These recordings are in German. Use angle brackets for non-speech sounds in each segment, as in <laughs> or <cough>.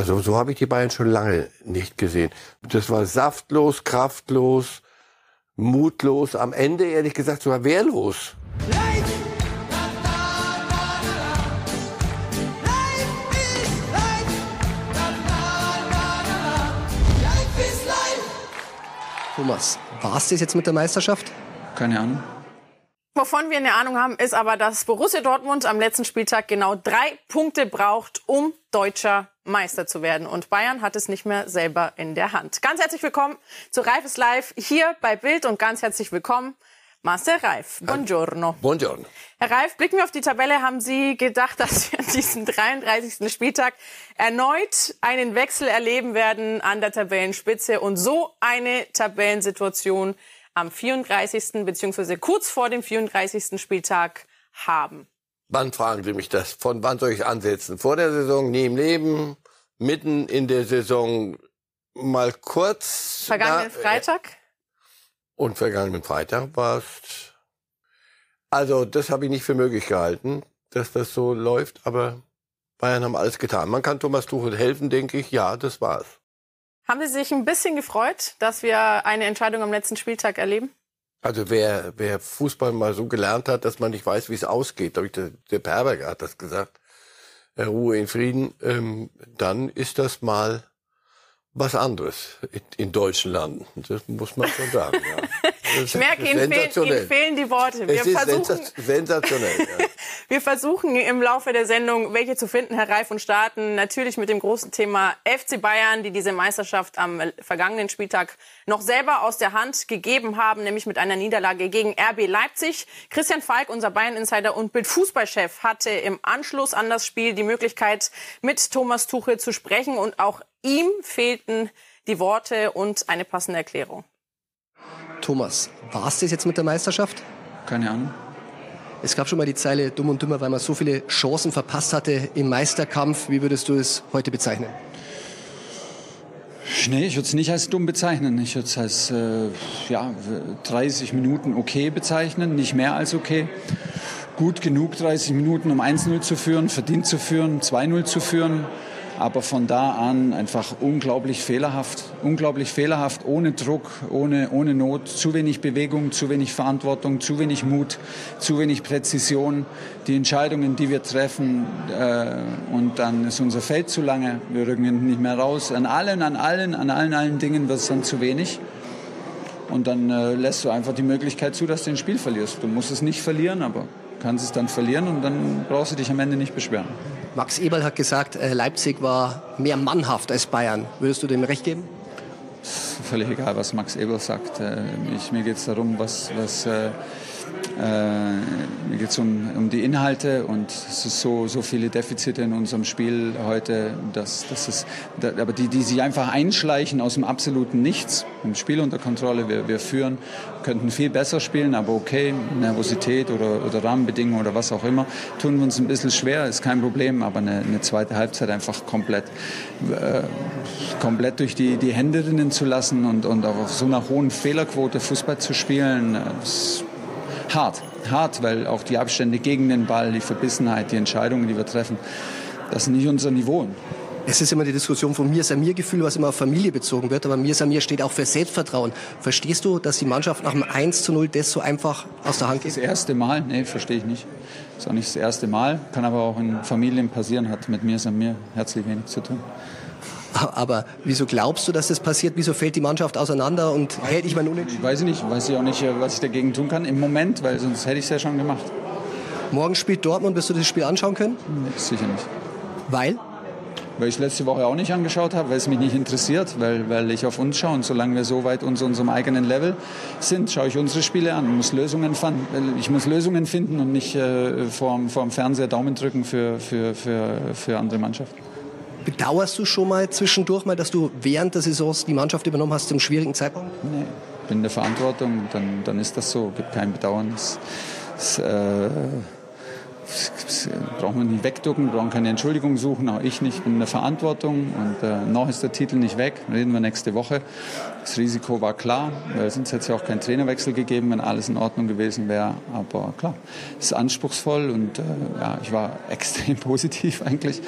Also so habe ich die Bayern schon lange nicht gesehen. Das war saftlos, kraftlos, mutlos, am Ende ehrlich gesagt sogar wehrlos. Thomas, war es das jetzt mit der Meisterschaft? Keine Ahnung. Wovon wir eine Ahnung haben, ist aber, dass Borussia Dortmund am letzten Spieltag genau drei Punkte braucht, um deutscher Meister zu werden. Und Bayern hat es nicht mehr selber in der Hand. Ganz herzlich willkommen zu Reifes Live hier bei Bild und ganz herzlich willkommen Marcel Reif. Buongiorno. Buongiorno. Herr Reif, blicken wir auf die Tabelle. Haben Sie gedacht, <laughs> dass wir an diesem 33. Spieltag erneut einen Wechsel erleben werden an der Tabellenspitze und so eine Tabellensituation am 34. bzw. kurz vor dem 34. Spieltag haben? Wann fragen Sie mich das? Von wann soll ich ansetzen? Vor der Saison, nie im Leben, mitten in der Saison, mal kurz. Vergangenen na, Freitag? Und vergangenen Freitag war es. Also, das habe ich nicht für möglich gehalten, dass das so läuft, aber Bayern haben alles getan. Man kann Thomas Tuchel helfen, denke ich. Ja, das war's. Haben Sie sich ein bisschen gefreut, dass wir eine Entscheidung am letzten Spieltag erleben? Also wer, wer Fußball mal so gelernt hat, dass man nicht weiß, wie es ausgeht, ich, der, der Perberger hat das gesagt, äh, Ruhe in Frieden, ähm, dann ist das mal was anderes in, in deutschen Landen. Das muss man schon sagen. Ja. <laughs> ich merke, Ihnen, fehlen, Ihnen fehlen die Worte. Wir es ist versuchen, sensationell. Ja. <laughs> Wir versuchen im Laufe der Sendung welche zu finden, Herr Reif, und starten natürlich mit dem großen Thema FC Bayern, die diese Meisterschaft am vergangenen Spieltag noch selber aus der Hand gegeben haben, nämlich mit einer Niederlage gegen RB Leipzig. Christian Falk, unser Bayern-Insider und Bild-Fußballchef, hatte im Anschluss an das Spiel die Möglichkeit, mit Thomas Tuchel zu sprechen und auch ihm fehlten die Worte und eine passende Erklärung. Thomas, war es das jetzt mit der Meisterschaft? Keine Ahnung. Es gab schon mal die Zeile dumm und dümmer, weil man so viele Chancen verpasst hatte im Meisterkampf. Wie würdest du es heute bezeichnen? Nee, ich würde es nicht als dumm bezeichnen. Ich würde es als äh, ja, 30 Minuten okay bezeichnen, nicht mehr als okay. Gut genug 30 Minuten, um 1-0 zu führen, verdient zu führen, 2-0 zu führen aber von da an einfach unglaublich fehlerhaft, unglaublich fehlerhaft, ohne Druck, ohne, ohne Not, zu wenig Bewegung, zu wenig Verantwortung, zu wenig Mut, zu wenig Präzision, die Entscheidungen, die wir treffen äh, und dann ist unser Feld zu lange, wir rücken nicht mehr raus, an allen, an allen, an allen, allen Dingen wird es dann zu wenig. Und dann äh, lässt du einfach die Möglichkeit zu, dass du ein Spiel verlierst. Du musst es nicht verlieren, aber kannst es dann verlieren und dann brauchst du dich am Ende nicht beschweren. Max Eberl hat gesagt, äh, Leipzig war mehr mannhaft als Bayern. Würdest du dem recht geben? Völlig egal, was Max Eberl sagt. Äh, ich, mir geht es darum, was, was äh, äh, mir geht es um, um die Inhalte und es ist so, so viele Defizite in unserem Spiel heute, dass, dass es, da, aber die, die sich einfach einschleichen aus dem absoluten Nichts. Im Spiel unter Kontrolle, wir, wir führen, könnten viel besser spielen, aber okay, Nervosität oder, oder Rahmenbedingungen oder was auch immer, tun wir uns ein bisschen schwer, ist kein Problem, aber eine, eine zweite Halbzeit einfach komplett, äh, komplett durch die, die Hände rinnen zu lassen und, und auf so einer hohen Fehlerquote Fußball zu spielen, das hart. Hart, weil auch die Abstände gegen den Ball, die Verbissenheit, die Entscheidungen, die wir treffen, das ist nicht unser Niveau. Es ist immer die Diskussion von mir mir Gefühl, was immer auf Familie bezogen wird, aber mir mir steht auch für Selbstvertrauen. Verstehst du, dass die Mannschaft nach dem 1 zu 0 das so einfach aus der Hand geht? Das erste Mal? Nee, verstehe ich nicht. Das ist auch nicht das erste Mal, kann aber auch in Familien passieren, hat mit mir mir herzlich wenig zu tun. <laughs> Aber wieso glaubst du, dass das passiert? Wieso fällt die Mannschaft auseinander und hält ich mal unentschieden? Weiß ich nicht. Weiß ich auch nicht, was ich dagegen tun kann im Moment, weil sonst hätte ich es ja schon gemacht. Morgen spielt Dortmund. Wirst du das Spiel anschauen können? Nee, sicher nicht. Weil? Weil ich es letzte Woche auch nicht angeschaut habe, weil es mich nicht interessiert, weil, weil ich auf uns schaue. Und solange wir so weit unter unserem eigenen Level sind, schaue ich unsere Spiele an. Ich muss Lösungen, ich muss Lösungen finden und nicht äh, vor, vor dem Fernseher Daumen drücken für, für, für, für andere Mannschaften. Bedauerst du schon mal zwischendurch mal, dass du während der Saison die Mannschaft übernommen hast zum schwierigen Zeitpunkt? Nee, bin in der Verantwortung, dann, dann ist das so, gibt kein Bedauern. Es, äh, brauchen wir nicht wegducken, brauchen keine Entschuldigung suchen, auch ich nicht, bin in der Verantwortung und äh, noch ist der Titel nicht weg, reden wir nächste Woche. Das Risiko war klar, weil sonst hätte es ja auch keinen Trainerwechsel gegeben, wenn alles in Ordnung gewesen wäre, aber klar, es ist anspruchsvoll und äh, ja, ich war <laughs> extrem positiv eigentlich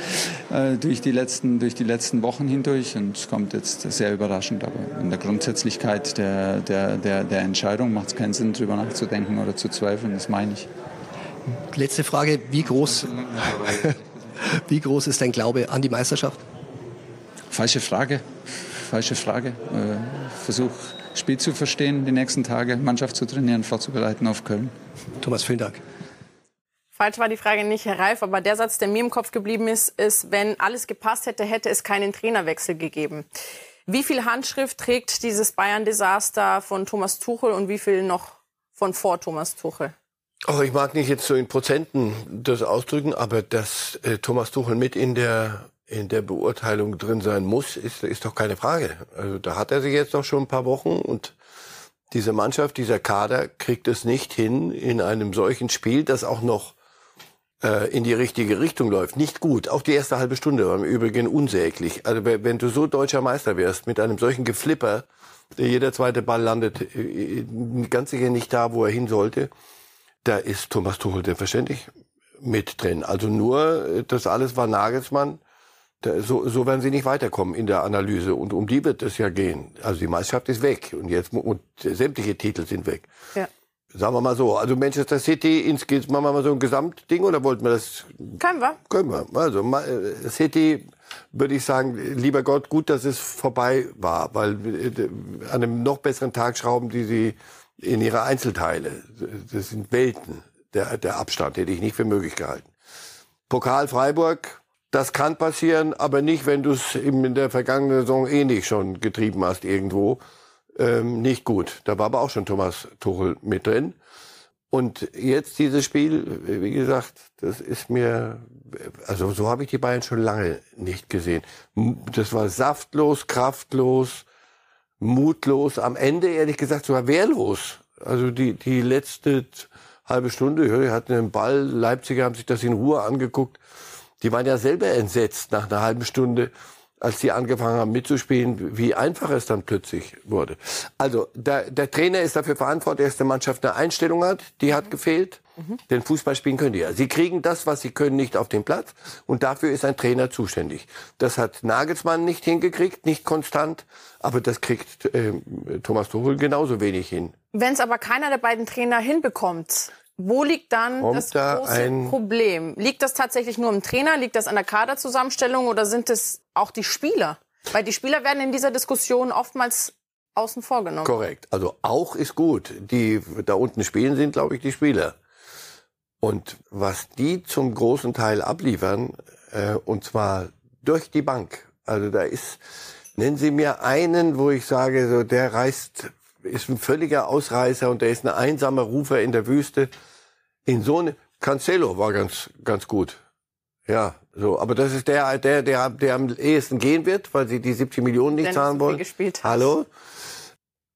äh, durch, die letzten, durch die letzten Wochen hindurch und es kommt jetzt sehr überraschend, aber in der Grundsätzlichkeit der, der, der, der Entscheidung macht es keinen Sinn, darüber nachzudenken oder zu zweifeln, das meine ich. Letzte Frage, wie groß, <laughs> wie groß ist dein Glaube an die Meisterschaft? Falsche Frage, falsche Frage. Äh, Versuch, Spiel zu verstehen, die nächsten Tage, Mannschaft zu trainieren, vorzubereiten auf Köln. Thomas, vielen Dank. Falsch war die Frage nicht, Herr Reif, aber der Satz, der mir im Kopf geblieben ist, ist, wenn alles gepasst hätte, hätte es keinen Trainerwechsel gegeben. Wie viel Handschrift trägt dieses Bayern-Desaster von Thomas Tuchel und wie viel noch von vor Thomas Tuchel? Ach, ich mag nicht jetzt so in Prozenten das ausdrücken, aber dass äh, Thomas Tuchel mit in der in der Beurteilung drin sein muss, ist, ist doch keine Frage. Also da hat er sich jetzt doch schon ein paar Wochen und diese Mannschaft, dieser Kader kriegt es nicht hin in einem solchen Spiel, das auch noch äh, in die richtige Richtung läuft. Nicht gut. Auch die erste halbe Stunde war im Übrigen unsäglich. Also wenn du so deutscher Meister wärst mit einem solchen Geflipper, jeder zweite Ball landet äh, ganz sicher nicht da, wo er hin sollte da ist Thomas Tuchel selbstverständlich mit drin. Also nur, das alles war Nagelsmann. Da, so, so werden sie nicht weiterkommen in der Analyse. Und um die wird es ja gehen. Also die Meisterschaft ist weg. Und jetzt, und sämtliche Titel sind weg. Ja. Sagen wir mal so. Also Manchester City, insgesamt, machen wir mal so ein Gesamtding oder wollten wir das? Können wir. Können wir. Also äh, City, würde ich sagen, lieber Gott, gut, dass es vorbei war. Weil äh, an einem noch besseren Tag schrauben die sie in ihre Einzelteile. Das sind Welten, der, der Abstand, hätte ich nicht für möglich gehalten. Pokal Freiburg, das kann passieren, aber nicht, wenn du es in der vergangenen Saison eh nicht schon getrieben hast irgendwo. Ähm, nicht gut. Da war aber auch schon Thomas Tuchel mit drin. Und jetzt dieses Spiel, wie gesagt, das ist mir, also so habe ich die Bayern schon lange nicht gesehen. Das war saftlos, kraftlos, mutlos, am Ende ehrlich gesagt sogar wehrlos. Also die, die letzte halbe Stunde, die hatten den Ball, Leipziger haben sich das in Ruhe angeguckt. Die waren ja selber entsetzt nach einer halben Stunde, als die angefangen haben mitzuspielen, wie einfach es dann plötzlich wurde. Also der, der Trainer ist dafür verantwortlich, dass die Mannschaft eine Einstellung hat, die hat gefehlt. Mhm. Denn Fußball spielen können die ja. Sie kriegen das, was sie können, nicht auf den Platz. Und dafür ist ein Trainer zuständig. Das hat Nagelsmann nicht hingekriegt, nicht konstant. Aber das kriegt äh, Thomas Tuchel genauso wenig hin. Wenn es aber keiner der beiden Trainer hinbekommt, wo liegt dann Kommt das da große Problem? Liegt das tatsächlich nur im Trainer? Liegt das an der Kaderzusammenstellung oder sind es auch die Spieler? Weil die Spieler werden in dieser Diskussion oftmals außen vor genommen. Korrekt. Also auch ist gut. Die da unten spielen sind, glaube ich, die Spieler. Und was die zum großen Teil abliefern, äh, und zwar durch die Bank. Also da ist, nennen Sie mir einen, wo ich sage, so der reißt, ist ein völliger Ausreißer und der ist ein einsamer Rufer in der Wüste. In so eine, Cancelo war ganz, ganz gut. Ja, so, aber das ist der, der, der, der am ehesten gehen wird, weil sie die 70 Millionen nicht Wenn zahlen wollen. Gespielt Hallo?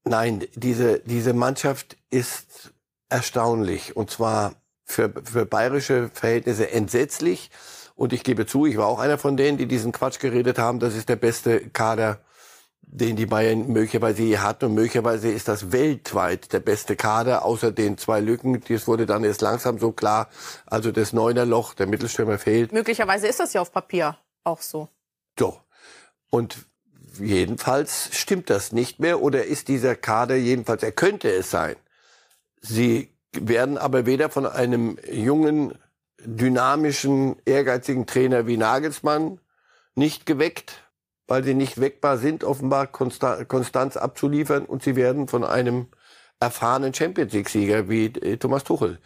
Nein, diese, diese Mannschaft ist erstaunlich. Und zwar für, für bayerische Verhältnisse entsetzlich. Und ich gebe zu, ich war auch einer von denen, die diesen Quatsch geredet haben. Das ist der beste Kader, den die Bayern möglicherweise je hatten. Und möglicherweise ist das weltweit der beste Kader, außer den zwei Lücken. Das wurde dann erst langsam so klar. Also das Neunerloch, der Mittelstürmer fehlt. Möglicherweise ist das ja auf Papier auch so. So. Und jedenfalls stimmt das nicht mehr. Oder ist dieser Kader jedenfalls, er könnte es sein. Sie werden aber weder von einem jungen, dynamischen, ehrgeizigen Trainer wie Nagelsmann nicht geweckt, weil sie nicht weckbar sind, offenbar Konstanz abzuliefern, und sie werden von einem erfahrenen Champions League-Sieger wie äh, Thomas Tuchel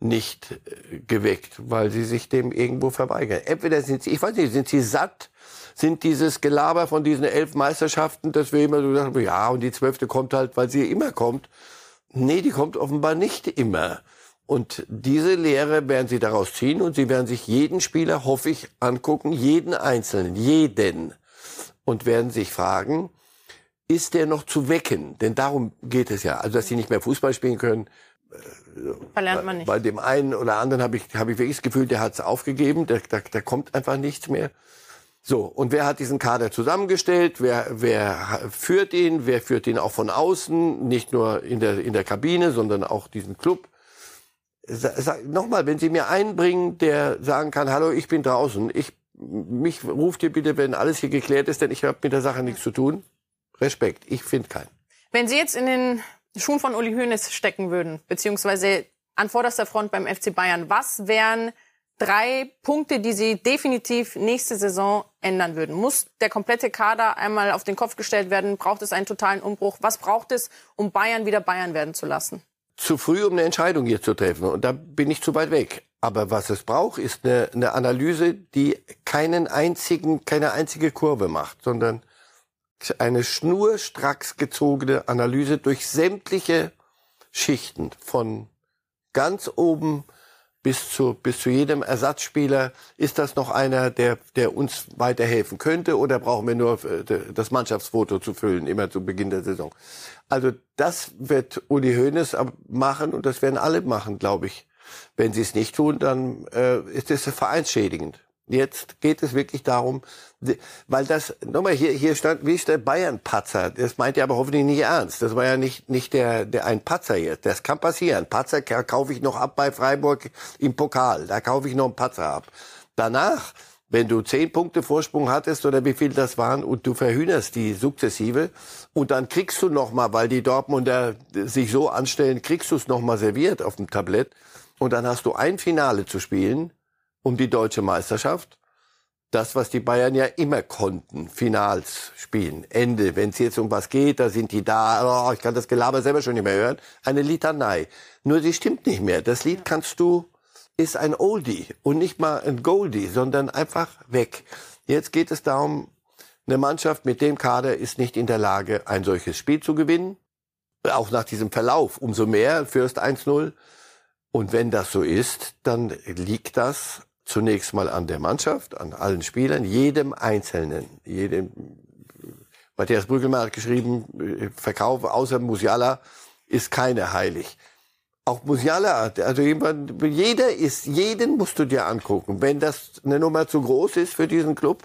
nicht äh, geweckt, weil sie sich dem irgendwo verweigern. Entweder sind sie, ich weiß nicht, sind sie satt, sind dieses Gelaber von diesen elf Meisterschaften, dass wir immer so sagen, ja, und die zwölfte kommt halt, weil sie immer kommt, Nee, die kommt offenbar nicht immer. Und diese Lehre werden sie daraus ziehen und sie werden sich jeden Spieler, hoffe ich, angucken, jeden Einzelnen, jeden. Und werden sich fragen, ist der noch zu wecken? Denn darum geht es ja. Also, dass sie nicht mehr Fußball spielen können, Verlernt man nicht. Bei dem einen oder anderen habe ich, habe ich wirklich das Gefühl, der hat es aufgegeben, da, da, da kommt einfach nichts mehr. So, und wer hat diesen Kader zusammengestellt? Wer, wer führt ihn? Wer führt ihn auch von außen? Nicht nur in der, in der Kabine, sondern auch diesen Club. Nochmal, wenn Sie mir einen bringen, der sagen kann, hallo, ich bin draußen, ich, mich ruft ihr bitte, wenn alles hier geklärt ist, denn ich habe mit der Sache nichts zu tun. Respekt, ich finde keinen. Wenn Sie jetzt in den Schuhen von Uli Hoeneß stecken würden, beziehungsweise an vorderster Front beim FC Bayern, was wären drei Punkte, die Sie definitiv nächste Saison ändern würden? Muss der komplette Kader einmal auf den Kopf gestellt werden? Braucht es einen totalen Umbruch? Was braucht es, um Bayern wieder Bayern werden zu lassen? Zu früh, um eine Entscheidung hier zu treffen. Und da bin ich zu weit weg. Aber was es braucht, ist eine, eine Analyse, die keinen einzigen, keine einzige Kurve macht, sondern eine schnurstracks gezogene Analyse durch sämtliche Schichten von ganz oben bis zu, bis zu jedem Ersatzspieler. Ist das noch einer, der, der uns weiterhelfen könnte oder brauchen wir nur äh, das Mannschaftsfoto zu füllen, immer zu Beginn der Saison? Also das wird Uli Hoeneß machen und das werden alle machen, glaube ich. Wenn sie es nicht tun, dann äh, ist es vereinsschädigend. Jetzt geht es wirklich darum, weil das, nochmal, hier, hier stand, wie ist der Bayern-Patzer? Das meint ihr aber hoffentlich nicht ernst. Das war ja nicht, nicht der, der ein Patzer jetzt. Das kann passieren. Patzer kaufe ich noch ab bei Freiburg im Pokal. Da kaufe ich noch einen Patzer ab. Danach, wenn du zehn Punkte Vorsprung hattest oder wie viel das waren und du verhühnerst die sukzessive und dann kriegst du noch mal, weil die Dortmunder sich so anstellen, kriegst du es noch mal serviert auf dem Tablett und dann hast du ein Finale zu spielen um die deutsche Meisterschaft. Das, was die Bayern ja immer konnten, Finals spielen, Ende. Wenn es jetzt um was geht, da sind die da, oh, ich kann das Gelaber selber schon nicht mehr hören. Eine Litanei. Nur sie stimmt nicht mehr. Das Lied kannst du, ist ein Oldie und nicht mal ein Goldie, sondern einfach weg. Jetzt geht es darum, eine Mannschaft mit dem Kader ist nicht in der Lage, ein solches Spiel zu gewinnen. Auch nach diesem Verlauf. Umso mehr, Fürst 1-0. Und wenn das so ist, dann liegt das zunächst mal an der Mannschaft, an allen Spielern, jedem Einzelnen, jedem. Matthias Brüggelmann hat geschrieben, äh, Verkauf außer Musiala ist keine heilig. Auch Musiala, also jemand, jeder ist, jeden musst du dir angucken. Wenn das eine Nummer zu groß ist für diesen Club,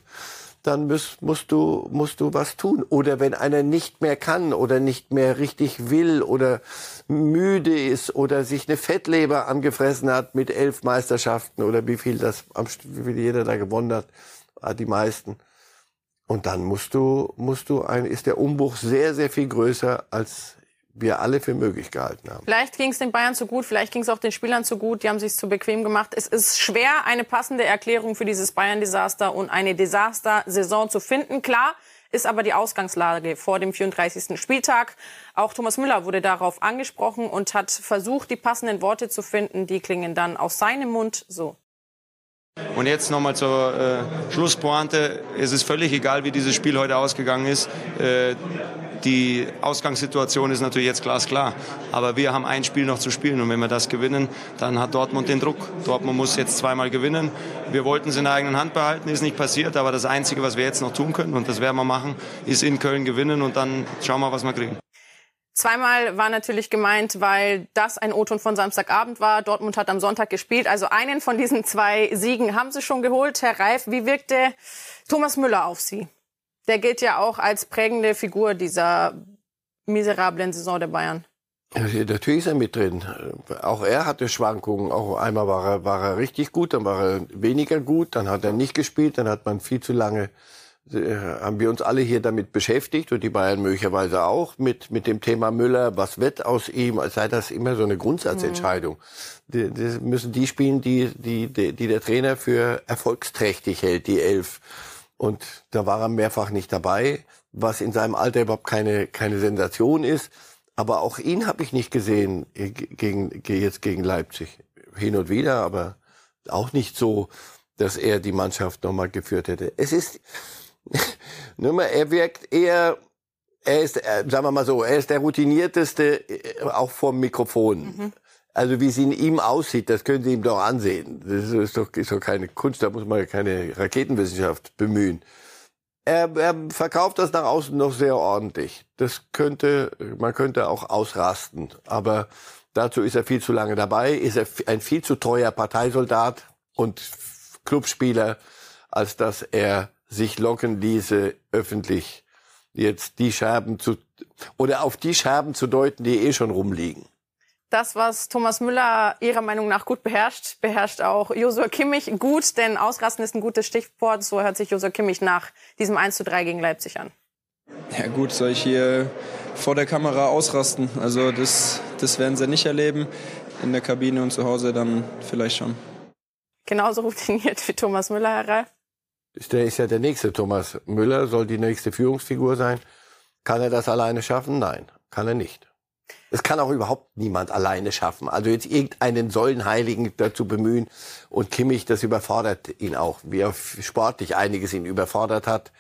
dann musst, musst, du, musst du was tun. Oder wenn einer nicht mehr kann oder nicht mehr richtig will oder müde ist oder sich eine Fettleber angefressen hat mit elf Meisterschaften oder wie viel das, wie viel jeder da gewonnen hat, ah, die meisten. Und dann musst du, musst du ein, ist der Umbruch sehr, sehr viel größer als wir alle für möglich gehalten haben. Vielleicht ging es den Bayern zu gut, vielleicht ging es auch den Spielern zu gut, die haben sich zu bequem gemacht. Es ist schwer, eine passende Erklärung für dieses Bayern-Desaster und eine Desaster-Saison zu finden. Klar ist aber die Ausgangslage vor dem 34. Spieltag. Auch Thomas Müller wurde darauf angesprochen und hat versucht, die passenden Worte zu finden. Die klingen dann aus seinem Mund so. Und jetzt nochmal zur äh, Schlusspointe. Es ist völlig egal, wie dieses Spiel heute ausgegangen ist. Äh, die Ausgangssituation ist natürlich jetzt glasklar. Aber wir haben ein Spiel noch zu spielen. Und wenn wir das gewinnen, dann hat Dortmund den Druck. Dortmund muss jetzt zweimal gewinnen. Wir wollten es in der eigenen Hand behalten, ist nicht passiert. Aber das Einzige, was wir jetzt noch tun können, und das werden wir machen, ist in Köln gewinnen. Und dann schauen wir, was wir kriegen. Zweimal war natürlich gemeint, weil das ein O-Ton von Samstagabend war. Dortmund hat am Sonntag gespielt. Also einen von diesen zwei Siegen haben sie schon geholt. Herr Reif, wie wirkte Thomas Müller auf Sie? Der gilt ja auch als prägende Figur dieser miserablen Saison der Bayern. Natürlich ist er mit drin. Auch er hatte Schwankungen. Auch einmal war er, war er richtig gut, dann war er weniger gut, dann hat er nicht gespielt, dann hat man viel zu lange, äh, haben wir uns alle hier damit beschäftigt und die Bayern möglicherweise auch mit, mit dem Thema Müller. Was wird aus ihm? Sei das immer so eine Grundsatzentscheidung. Mhm. Die müssen die spielen, die, die, die der Trainer für erfolgsträchtig hält, die Elf. Und da war er mehrfach nicht dabei, was in seinem Alter überhaupt keine, keine Sensation ist. Aber auch ihn habe ich nicht gesehen gegen, jetzt gegen Leipzig. Hin und wieder, aber auch nicht so, dass er die Mannschaft nochmal geführt hätte. Es ist, <laughs> mal, er wirkt eher, er ist, äh, sagen wir mal so, er ist der routinierteste, äh, auch vom Mikrofon. Mhm. Also wie es in ihm aussieht, das können Sie ihm doch ansehen. Das ist doch, ist doch keine Kunst, da muss man keine Raketenwissenschaft bemühen. Er, er verkauft das nach außen noch sehr ordentlich. Das könnte, man könnte auch ausrasten. Aber Dazu ist er viel zu lange dabei, ist er ein viel zu treuer Parteisoldat und Clubspieler, als dass er sich locken ließe, öffentlich jetzt die Scherben zu, oder auf die Scherben zu deuten, die eh schon rumliegen. Das, was Thomas Müller Ihrer Meinung nach gut beherrscht, beherrscht auch Josua Kimmich gut, denn Ausrasten ist ein gutes Stichwort. So hört sich Josua Kimmich nach diesem 1 zu 3 gegen Leipzig an. Ja gut, soll ich hier vor der Kamera ausrasten? Also das, das werden sie nicht erleben. In der Kabine und zu Hause dann vielleicht schon. Genauso routiniert wie Thomas Müller, Herr Ralf? Der ist ja der nächste Thomas Müller, soll die nächste Führungsfigur sein. Kann er das alleine schaffen? Nein, kann er nicht. Es kann auch überhaupt niemand alleine schaffen. Also jetzt irgendeinen Säulenheiligen dazu bemühen und Kimmich, das überfordert ihn auch, wie er sportlich einiges ihn überfordert hat.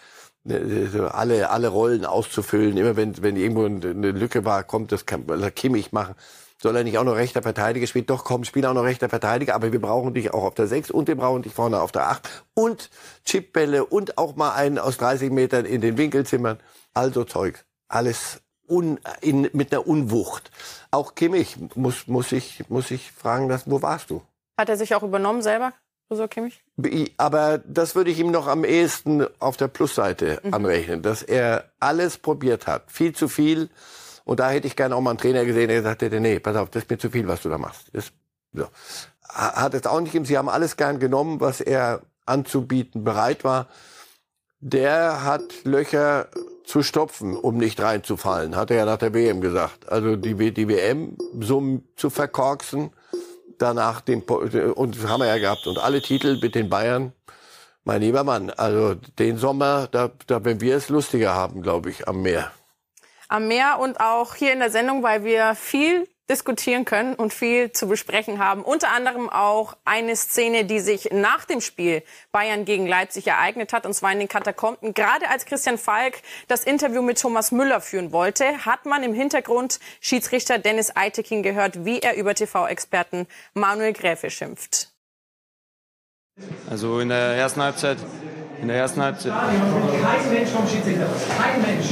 Äh, alle, alle Rollen auszufüllen. Immer wenn, wenn irgendwo eine Lücke war, kommt das kann Kimmich machen. Soll er nicht auch noch rechter Verteidiger spielen? Doch, komm, spiel auch noch rechter Verteidiger, aber wir brauchen dich auch auf der 6 und wir brauchen dich vorne auf der 8 und Chipbälle und auch mal einen aus 30 Metern in den Winkelzimmern. Also Zeug. Alles un, in, mit einer Unwucht. Auch Kimmich muss, muss ich, muss ich fragen lassen, wo warst du? Hat er sich auch übernommen selber? Uso Kimmich? Aber das würde ich ihm noch am ehesten auf der Plusseite mhm. anrechnen, dass er alles probiert hat. Viel zu viel. Und da hätte ich gerne auch mal einen Trainer gesehen, der gesagt hätte, nee, pass auf, das ist mir zu viel, was du da machst. Das, so. Hat es auch nicht gegeben. Sie haben alles gern genommen, was er anzubieten bereit war. Der hat Löcher zu stopfen, um nicht reinzufallen, hat er ja nach der WM gesagt. Also die, die WM so zu verkorksen, danach den und haben wir ja gehabt und alle Titel mit den Bayern. Mein lieber Mann, also den Sommer, da, da werden wir es lustiger haben, glaube ich, am Meer. Am Meer und auch hier in der Sendung, weil wir viel diskutieren können und viel zu besprechen haben. Unter anderem auch eine Szene, die sich nach dem Spiel Bayern gegen Leipzig ereignet hat, und zwar in den Katakomben. Gerade als Christian Falk das Interview mit Thomas Müller führen wollte, hat man im Hintergrund Schiedsrichter Dennis Eitekin gehört, wie er über TV-Experten Manuel Gräfe schimpft. Also in der ersten Halbzeit in der ersten Halbzeit. Kein Mensch vom Schiedsrichter. Kein Mensch.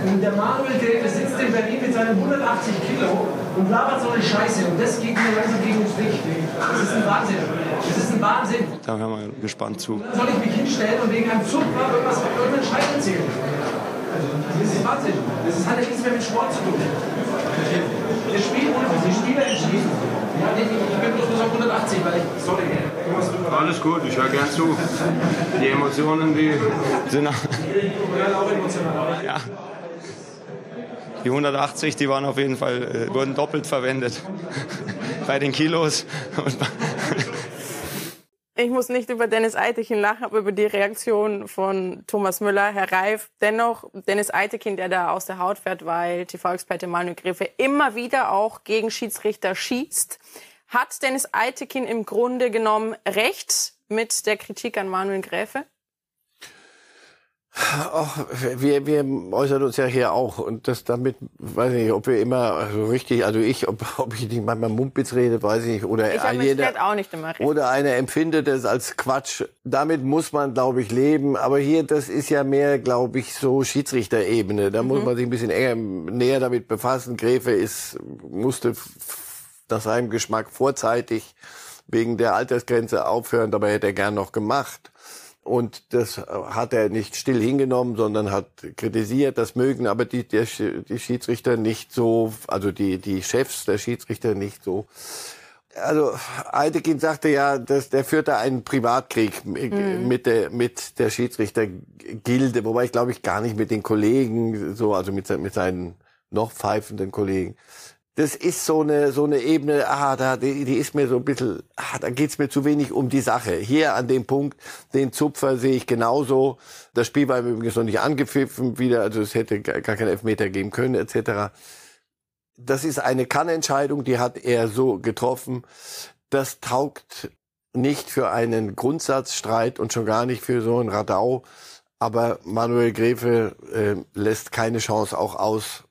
Der Manuel Gräfe sitzt in Berlin mit seinen 180 Kilo und labert so eine Scheiße. Und das geht mir langsam gegen uns Licht. Das ist ein Wahnsinn. Das ist ein Wahnsinn. Da hören wir gespannt zu. Dann soll ich mich hinstellen und wegen einem Zupfer irgendwas auf irgendeinen Scheiß erzählen? Das ist Wahnsinn. Das hat ja nichts mehr mit Sport zu tun. Das Spiel wurde die Spieler entschieden. Ja, ich bin bloß auf 180, weil ich. Sorry. Alles gut, ich höre gern zu. Die Emotionen, die sind. Ja. Die 180, die waren auf jeden Fall, äh, wurden doppelt verwendet. <laughs> Bei den Kilos. <laughs> ich muss nicht über Dennis Eitekin lachen, aber über die Reaktion von Thomas Müller, Herr Reif. Dennoch, Dennis Eitekin, der da aus der Haut fährt, weil TV-Experte Manuel Gräfe immer wieder auch gegen Schiedsrichter schießt. Hat Dennis Eitekin im Grunde genommen recht mit der Kritik an Manuel Gräfe? Ach, wir, wir äußern uns ja hier auch und das damit, weiß ich nicht, ob wir immer so richtig, also ich, ob, ob ich nicht manchmal Mumpitz rede, weiß ich nicht, oder ich jeder, auch nicht immer oder einer empfindet es als Quatsch. Damit muss man, glaube ich, leben. Aber hier, das ist ja mehr, glaube ich, so Schiedsrichterebene. Da mhm. muss man sich ein bisschen enger, näher damit befassen. Gräfe ist, musste nach seinem Geschmack vorzeitig wegen der Altersgrenze aufhören, dabei hätte er gern noch gemacht. Und das hat er nicht still hingenommen, sondern hat kritisiert, das mögen aber die, der, die Schiedsrichter nicht so, also die, die Chefs der Schiedsrichter nicht so. Also Altekin sagte ja, dass der führte einen Privatkrieg mhm. mit der mit der Schiedsrichtergilde, wobei ich glaube ich gar nicht mit den Kollegen so, also mit, mit seinen noch pfeifenden Kollegen das ist so eine, so eine Ebene, ah, da, die, die ist mir so ein bisschen, ah, da geht's mir zu wenig um die Sache. Hier an dem Punkt, den Zupfer sehe ich genauso. Das Spiel war übrigens noch nicht angepfiffen wieder, also es hätte gar keinen Elfmeter geben können, etc. Das ist eine Kannentscheidung, die hat er so getroffen. Das taugt nicht für einen Grundsatzstreit und schon gar nicht für so ein Radau. Aber Manuel Gräfe äh, lässt keine Chance auch aus,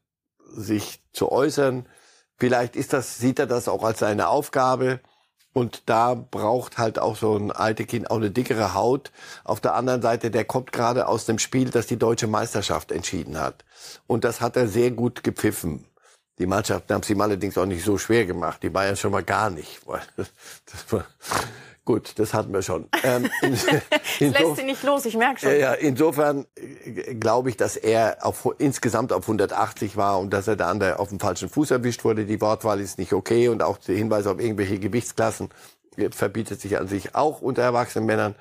sich zu äußern. Vielleicht ist das, sieht er das auch als seine Aufgabe. Und da braucht halt auch so ein Altekin auch eine dickere Haut. Auf der anderen Seite, der kommt gerade aus dem Spiel, das die deutsche Meisterschaft entschieden hat. Und das hat er sehr gut gepfiffen. Die Mannschaften haben es ihm allerdings auch nicht so schwer gemacht. Die Bayern schon mal gar nicht. <laughs> Gut, das hatten wir schon. Ähm, <laughs> in, das lässt sie nicht los, ich merke schon. Ja, insofern äh, glaube ich, dass er auf, insgesamt auf 180 war und dass er da der, auf dem falschen Fuß erwischt wurde. Die Wortwahl ist nicht okay und auch der Hinweis auf irgendwelche Gewichtsklassen äh, verbietet sich an sich auch unter erwachsenen Männern,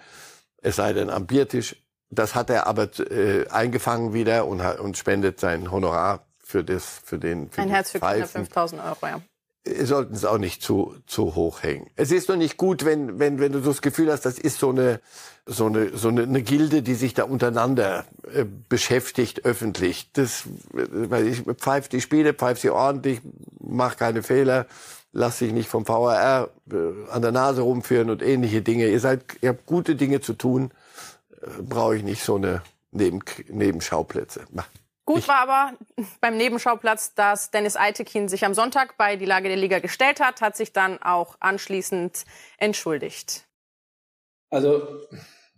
es sei denn am Biertisch. Das hat er aber äh, eingefangen wieder und, und spendet sein Honorar für das, für den, für Ein Herz für Kinder, 5000 Euro, ja. Sollten es auch nicht zu, zu hoch hängen. Es ist nur nicht gut, wenn, wenn, wenn du so das Gefühl hast, das ist so eine, so eine, so eine, eine Gilde, die sich da untereinander äh, beschäftigt, öffentlich. Das, weil ich pfeife die Spiele, pfeife sie ordentlich, mach keine Fehler, lass dich nicht vom VRR äh, an der Nase rumführen und ähnliche Dinge. Ihr seid, ihr habt gute Dinge zu tun, äh, brauche ich nicht so eine Neben, Nebenschauplätze. Gut war aber beim Nebenschauplatz, dass Dennis Eitekin sich am Sonntag bei die Lage der Liga gestellt hat, hat sich dann auch anschließend entschuldigt. Also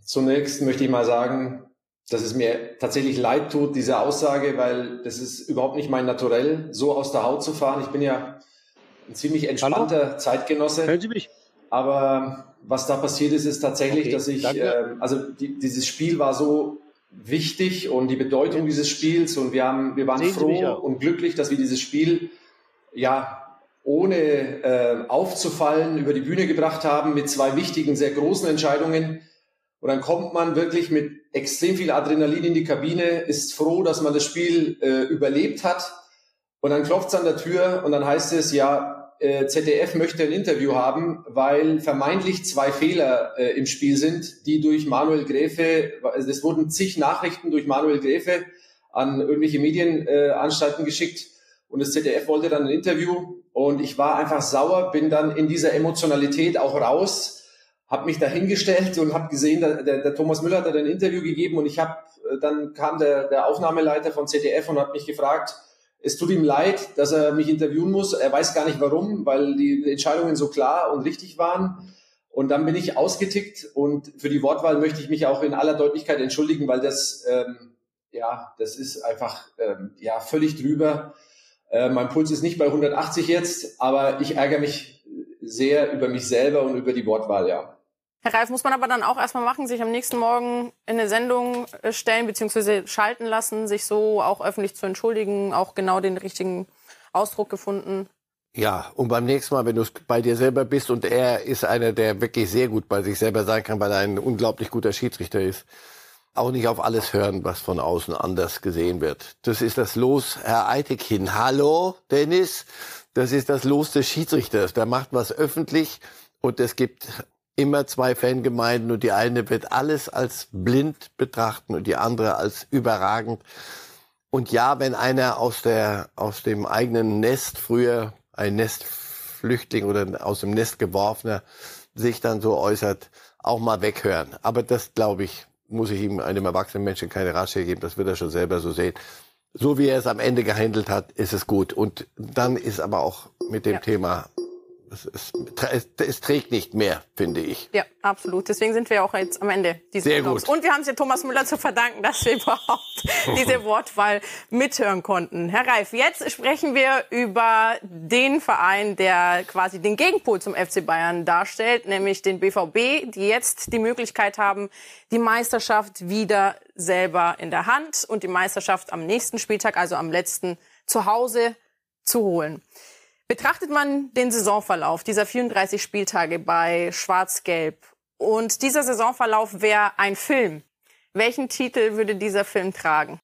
zunächst möchte ich mal sagen, dass es mir tatsächlich leid tut, diese Aussage, weil das ist überhaupt nicht mein Naturell, so aus der Haut zu fahren. Ich bin ja ein ziemlich entspannter Hallo? Zeitgenosse. Hören Sie mich? Aber was da passiert ist, ist tatsächlich, okay, dass ich, äh, also die, dieses Spiel war so wichtig und die Bedeutung dieses Spiels und wir haben, wir waren froh und glücklich, dass wir dieses Spiel ja ohne äh, aufzufallen über die Bühne gebracht haben mit zwei wichtigen, sehr großen Entscheidungen. Und dann kommt man wirklich mit extrem viel Adrenalin in die Kabine, ist froh, dass man das Spiel äh, überlebt hat. Und dann klopft es an der Tür und dann heißt es, ja, äh, ZDF möchte ein Interview haben, weil vermeintlich zwei Fehler äh, im Spiel sind, die durch Manuel Gräfe, also es wurden zig Nachrichten durch Manuel Gräfe an irgendwelche Medienanstalten äh, geschickt und das ZDF wollte dann ein Interview und ich war einfach sauer, bin dann in dieser Emotionalität auch raus, habe mich da hingestellt und habe gesehen, der, der, der, Thomas Müller hat ein Interview gegeben und ich habe, äh, dann kam der, der Aufnahmeleiter von ZDF und hat mich gefragt, es tut ihm leid, dass er mich interviewen muss. Er weiß gar nicht warum, weil die Entscheidungen so klar und richtig waren. Und dann bin ich ausgetickt und für die Wortwahl möchte ich mich auch in aller Deutlichkeit entschuldigen, weil das, ähm, ja, das ist einfach ähm, ja völlig drüber. Äh, mein Puls ist nicht bei 180 jetzt, aber ich ärgere mich sehr über mich selber und über die Wortwahl, ja. Herr Reif, muss man aber dann auch erstmal machen, sich am nächsten Morgen in eine Sendung äh, stellen bzw. schalten lassen, sich so auch öffentlich zu entschuldigen, auch genau den richtigen Ausdruck gefunden? Ja, und beim nächsten Mal, wenn du bei dir selber bist und er ist einer, der wirklich sehr gut bei sich selber sein kann, weil er ein unglaublich guter Schiedsrichter ist, auch nicht auf alles hören, was von außen anders gesehen wird. Das ist das Los, Herr Eitekin. Hallo, Dennis. Das ist das Los des Schiedsrichters. Der macht was öffentlich und es gibt immer zwei Fangemeinden und die eine wird alles als blind betrachten und die andere als überragend. Und ja, wenn einer aus der, aus dem eigenen Nest früher ein Nestflüchtling oder aus dem Nest geworfener sich dann so äußert, auch mal weghören. Aber das, glaube ich, muss ich ihm einem erwachsenen Menschen keine Ratschläge geben. Das wird er schon selber so sehen. So wie er es am Ende gehandelt hat, ist es gut. Und dann ist aber auch mit dem ja. Thema es, es, es, trägt nicht mehr, finde ich. Ja, absolut. Deswegen sind wir auch jetzt am Ende dieses Sehr gut. Und wir haben es ja Thomas Müller zu verdanken, dass wir <laughs> überhaupt diese Wortwahl mithören konnten. Herr Reif, jetzt sprechen wir über den Verein, der quasi den Gegenpol zum FC Bayern darstellt, nämlich den BVB, die jetzt die Möglichkeit haben, die Meisterschaft wieder selber in der Hand und die Meisterschaft am nächsten Spieltag, also am letzten, zu Hause zu holen. Betrachtet man den Saisonverlauf dieser 34 Spieltage bei Schwarz-Gelb und dieser Saisonverlauf wäre ein Film, welchen Titel würde dieser Film tragen?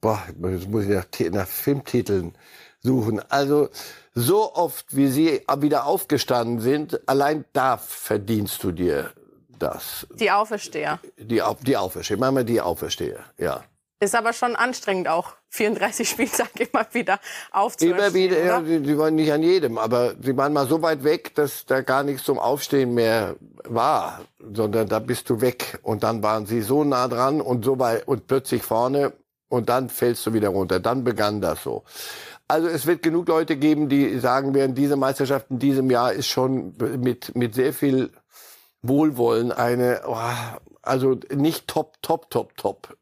Boah, jetzt muss ich nach, nach Filmtiteln suchen. Also so oft, wie sie wieder aufgestanden sind, allein da verdienst du dir das. Die Aufersteher. Die, die Aufersteher. Machen wir die Aufersteher, ja. Ist aber schon anstrengend auch, 34 Spieltage immer wieder aufzuhören. Immer wieder, ja, sie waren nicht an jedem, aber sie waren mal so weit weg, dass da gar nichts zum Aufstehen mehr war, sondern da bist du weg. Und dann waren sie so nah dran und so weit und plötzlich vorne und dann fällst du wieder runter. Dann begann das so. Also es wird genug Leute geben, die sagen werden, diese Meisterschaft in diesem Jahr ist schon mit, mit sehr viel Wohlwollen eine, oh, also nicht top, top, top, top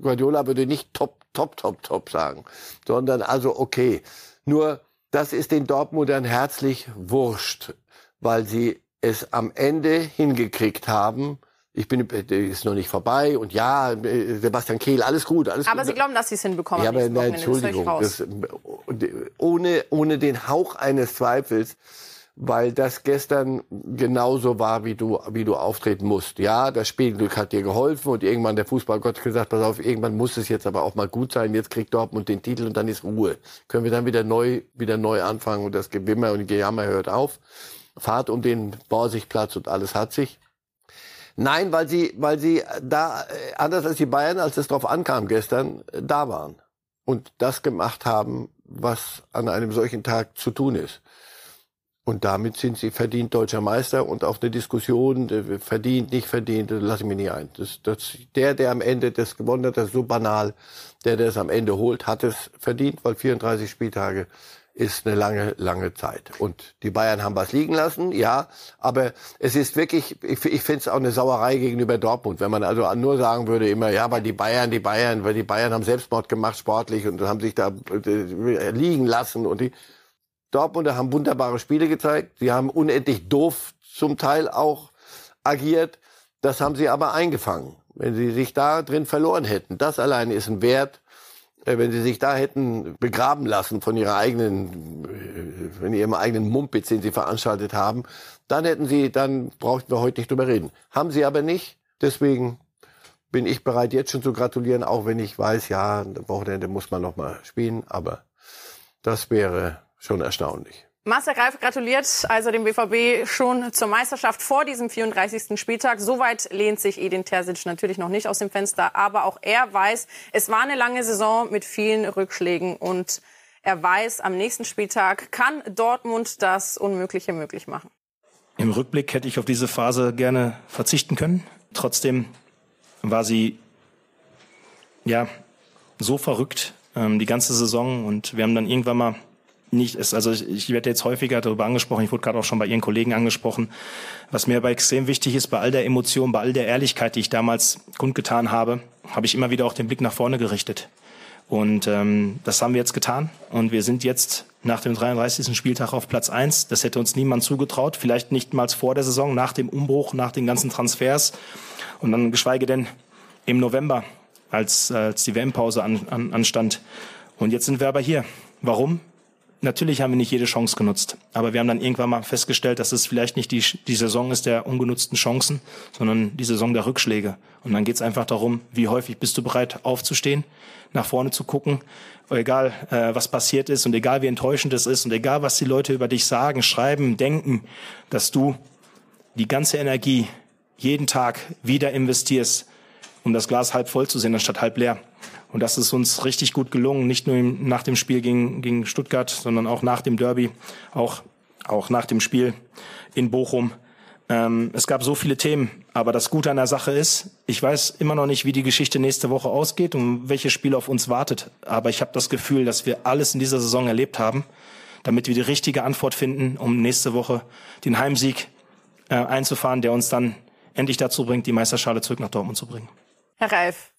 Guardiola würde nicht top, top, top, top sagen, sondern also okay. Nur das ist den Dortmundern herzlich wurscht, weil sie es am Ende hingekriegt haben, ich bin, ist noch nicht vorbei und ja, Sebastian Kehl, alles gut, alles aber gut. Sie glauben, dass Sie es hinbekommen? Ja, aber na, Entschuldigung, das, ohne, ohne den Hauch eines Zweifels, weil das gestern genauso war, wie du, wie du auftreten musst. Ja, das Spielglück hat dir geholfen und irgendwann der Fußballgott gesagt, pass auf, irgendwann muss es jetzt aber auch mal gut sein. Jetzt kriegt Dortmund den Titel und dann ist Ruhe. Können wir dann wieder neu, wieder neu anfangen und das Gewimmer und Gejammer hört auf. Fahrt um den Borsigplatz und alles hat sich. Nein, weil sie, weil sie da, äh, anders als die Bayern, als es drauf ankam gestern, äh, da waren. Und das gemacht haben, was an einem solchen Tag zu tun ist. Und damit sind sie verdient deutscher Meister und auch eine Diskussion, äh, verdient, nicht verdient, lasse ich mir nicht ein. Das, das, der, der am Ende das gewonnen hat, das ist so banal, der, der es am Ende holt, hat es verdient, weil 34 Spieltage ist eine lange, lange Zeit. Und die Bayern haben was liegen lassen, ja. Aber es ist wirklich, ich, ich finde es auch eine Sauerei gegenüber Dortmund. Wenn man also nur sagen würde immer, ja, weil die Bayern, die Bayern, weil die Bayern haben Selbstmord gemacht sportlich und haben sich da äh, liegen lassen und die Dortmunder haben wunderbare Spiele gezeigt. Sie haben unendlich doof zum Teil auch agiert. Das haben sie aber eingefangen. Wenn sie sich da drin verloren hätten, das allein ist ein Wert, äh, wenn sie sich da hätten begraben lassen von ihrer eigenen, äh, von ihrem eigenen Mumpitz, den sie veranstaltet haben, dann hätten sie, dann brauchten wir heute nicht drüber reden. Haben sie aber nicht. Deswegen bin ich bereit, jetzt schon zu gratulieren, auch wenn ich weiß, ja, Wochenende muss man noch mal spielen, aber das wäre schon erstaunlich. Marcel Greif gratuliert also dem BVB schon zur Meisterschaft vor diesem 34. Spieltag. Soweit lehnt sich Edin Terzic natürlich noch nicht aus dem Fenster, aber auch er weiß, es war eine lange Saison mit vielen Rückschlägen und er weiß, am nächsten Spieltag kann Dortmund das Unmögliche möglich machen. Im Rückblick hätte ich auf diese Phase gerne verzichten können. Trotzdem war sie ja so verrückt ähm, die ganze Saison und wir haben dann irgendwann mal nicht ist. Also ich, ich werde jetzt häufiger darüber angesprochen, ich wurde gerade auch schon bei Ihren Kollegen angesprochen. Was mir aber extrem wichtig ist, bei all der Emotion, bei all der Ehrlichkeit, die ich damals kundgetan habe, habe ich immer wieder auch den Blick nach vorne gerichtet. Und ähm, das haben wir jetzt getan. Und wir sind jetzt nach dem 33. Spieltag auf Platz eins. Das hätte uns niemand zugetraut. Vielleicht nicht mal vor der Saison, nach dem Umbruch, nach den ganzen Transfers. Und dann geschweige denn im November, als, als die WM-Pause an, an, anstand. Und jetzt sind wir aber hier. Warum? Natürlich haben wir nicht jede Chance genutzt, aber wir haben dann irgendwann mal festgestellt, dass es vielleicht nicht die, die Saison ist der ungenutzten Chancen, sondern die Saison der Rückschläge. Und dann geht es einfach darum, wie häufig bist du bereit aufzustehen, nach vorne zu gucken, egal äh, was passiert ist und egal wie enttäuschend es ist und egal was die Leute über dich sagen, schreiben, denken, dass du die ganze Energie jeden Tag wieder investierst, um das Glas halb voll zu sehen, anstatt halb leer. Und das ist uns richtig gut gelungen, nicht nur nach dem Spiel gegen, gegen Stuttgart, sondern auch nach dem Derby, auch, auch nach dem Spiel in Bochum. Ähm, es gab so viele Themen, aber das Gute an der Sache ist, ich weiß immer noch nicht, wie die Geschichte nächste Woche ausgeht und welches Spiel auf uns wartet. Aber ich habe das Gefühl, dass wir alles in dieser Saison erlebt haben, damit wir die richtige Antwort finden, um nächste Woche den Heimsieg äh, einzufahren, der uns dann endlich dazu bringt, die Meisterschale zurück nach Dortmund zu bringen. Herr Reif,